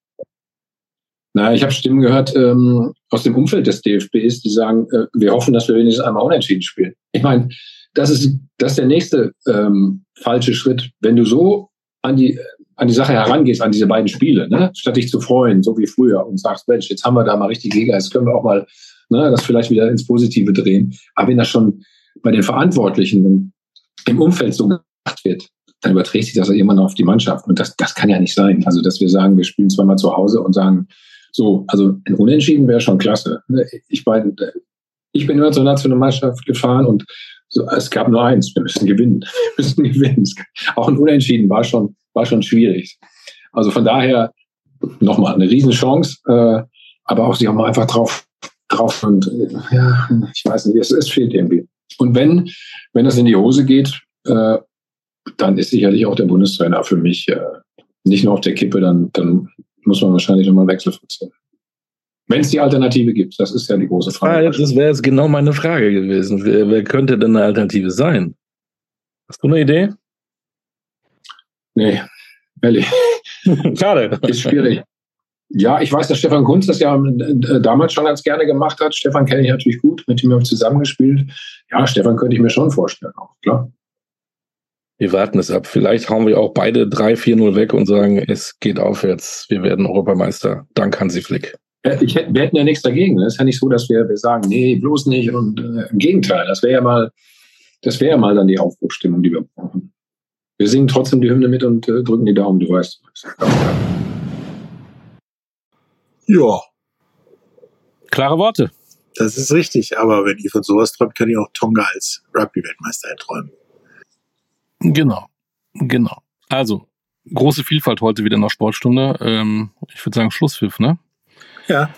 Na, ich habe Stimmen gehört ähm, aus dem Umfeld des DFBs, die sagen, äh, wir hoffen, dass wir wenigstens einmal unentschieden spielen. Ich meine, das ist, das ist der nächste ähm, falsche Schritt. Wenn du so an die an die Sache herangehst, an diese beiden Spiele, ne? statt dich zu freuen, so wie früher und sagst, Mensch, jetzt haben wir da mal richtig Liga, jetzt können wir auch mal ne, das vielleicht wieder ins Positive drehen. Aber wenn das schon bei den Verantwortlichen im Umfeld so gemacht wird, dann überträgt sich das ja irgendwann auf die Mannschaft. Und das, das kann ja nicht sein. Also, dass wir sagen, wir spielen zweimal zu Hause und sagen, so, also ein Unentschieden wäre schon klasse. Ich meine, ich bin immer zur Nationalmannschaft gefahren und so, es gab nur eins, wir müssen gewinnen. Wir müssen gewinnen. Auch ein Unentschieden war schon, war schon schwierig. Also von daher nochmal eine Riesenchance, äh, aber auch sie haben einfach drauf, drauf und äh, ja, ich weiß nicht, es, es fehlt irgendwie. Und wenn, wenn das in die Hose geht, äh, dann ist sicherlich auch der Bundestrainer für mich äh, nicht nur auf der Kippe, dann, dann muss man wahrscheinlich nochmal einen Wechsel vollziehen. Wenn es die Alternative gibt, das ist ja die große Frage. Ah, das wäre jetzt genau meine Frage gewesen. Wer, wer könnte denn eine Alternative sein? Hast du eine Idee? Nee, ehrlich. Schade. Ist schwierig. Ja, ich weiß, dass Stefan Kunz das ja äh, damals schon ganz gerne gemacht hat. Stefan kenne ich natürlich gut, mit dem habe ich zusammengespielt. Ja, Stefan könnte ich mir schon vorstellen, auch klar. Wir warten es ab. Vielleicht hauen wir auch beide 3-4-0 weg und sagen, es geht aufwärts. Wir werden Europameister. Dank Hansi Flick. Ich, wir hätten ja nichts dagegen. Es ist ja nicht so, dass wir, wir sagen, nee, bloß nicht. Und äh, im Gegenteil, das wäre ja mal, das wäre ja mal dann die Aufbruchstimmung, die wir brauchen. Wir singen trotzdem die Hymne mit und äh, drücken die Daumen, du weißt. Ja. Klare Worte. Das ist richtig, aber wenn ihr von sowas träumt, kann ich auch Tonga als Rugby-Weltmeister erträumen. Genau, genau. Also, große Vielfalt heute wieder in der Sportstunde. Ähm, ich würde sagen Schlusspfiff, ne? Ja.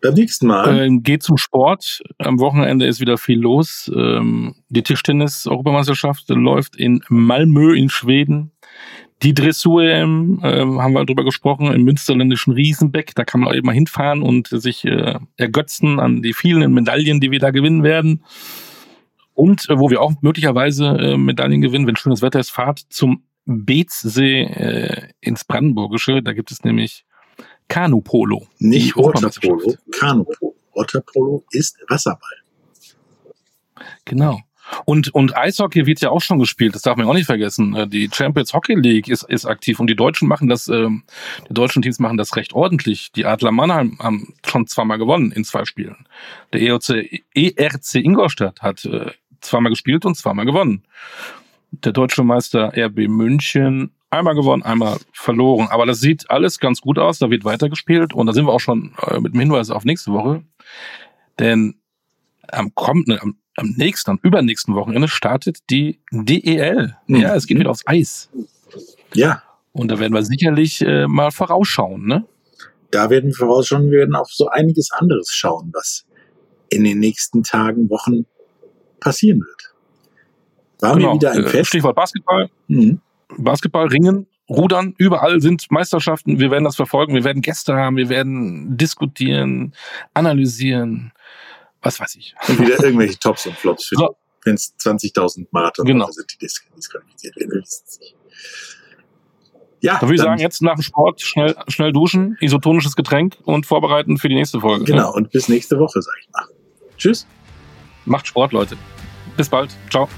Beim nächsten Mal. Ähm, geht zum Sport. Am Wochenende ist wieder viel los. Ähm, die Tischtennis-Europameisterschaft läuft in Malmö in Schweden. Die Dressur-EM, ähm, haben wir drüber gesprochen, im münsterländischen Riesenbeck. Da kann man eben mal hinfahren und sich äh, ergötzen an die vielen Medaillen, die wir da gewinnen werden. Und äh, wo wir auch möglicherweise äh, Medaillen gewinnen, wenn schönes Wetter ist, fahrt zum Beetssee äh, ins Brandenburgische. Da gibt es nämlich Kanupolo. Nicht Waterpolo, Kanupolo. Waterpolo ist Wasserball. Genau. Und, und Eishockey wird ja auch schon gespielt, das darf man auch nicht vergessen. Äh, die Champions Hockey League ist, ist aktiv und die Deutschen machen das, ähm, die deutschen Teams machen das recht ordentlich. Die Adler Mannheim haben schon zweimal gewonnen in zwei Spielen. Der ERC, ERC Ingolstadt hat äh, zweimal gespielt und zweimal gewonnen. Der deutsche Meister RB München einmal gewonnen, einmal verloren. Aber das sieht alles ganz gut aus, da wird weitergespielt und da sind wir auch schon äh, mit dem Hinweis auf nächste Woche. Denn am kommenden, am am nächsten, am übernächsten Wochenende startet die DEL. Mhm. Ja, es geht wieder aufs Eis. Ja. Und da werden wir sicherlich äh, mal vorausschauen, ne? Da werden wir vorausschauen, wir werden auf so einiges anderes schauen, was in den nächsten Tagen, Wochen passieren wird. War genau. mir wieder ein äh, Fest. Stichwort Basketball. Mhm. Basketball, Ringen, Rudern, überall sind Meisterschaften. Wir werden das verfolgen. Wir werden Gäste haben. Wir werden diskutieren, analysieren was weiß ich. Und wieder irgendwelche Tops und Flops für so. wenn es 20.000 Marathon genau. sind, die disqualifiziert werden. Ja, da würde ich sagen, jetzt nach dem Sport schnell, schnell duschen, isotonisches Getränk und vorbereiten für die nächste Folge. Genau, und bis nächste Woche, sage ich mal. Tschüss. Macht Sport, Leute. Bis bald. Ciao.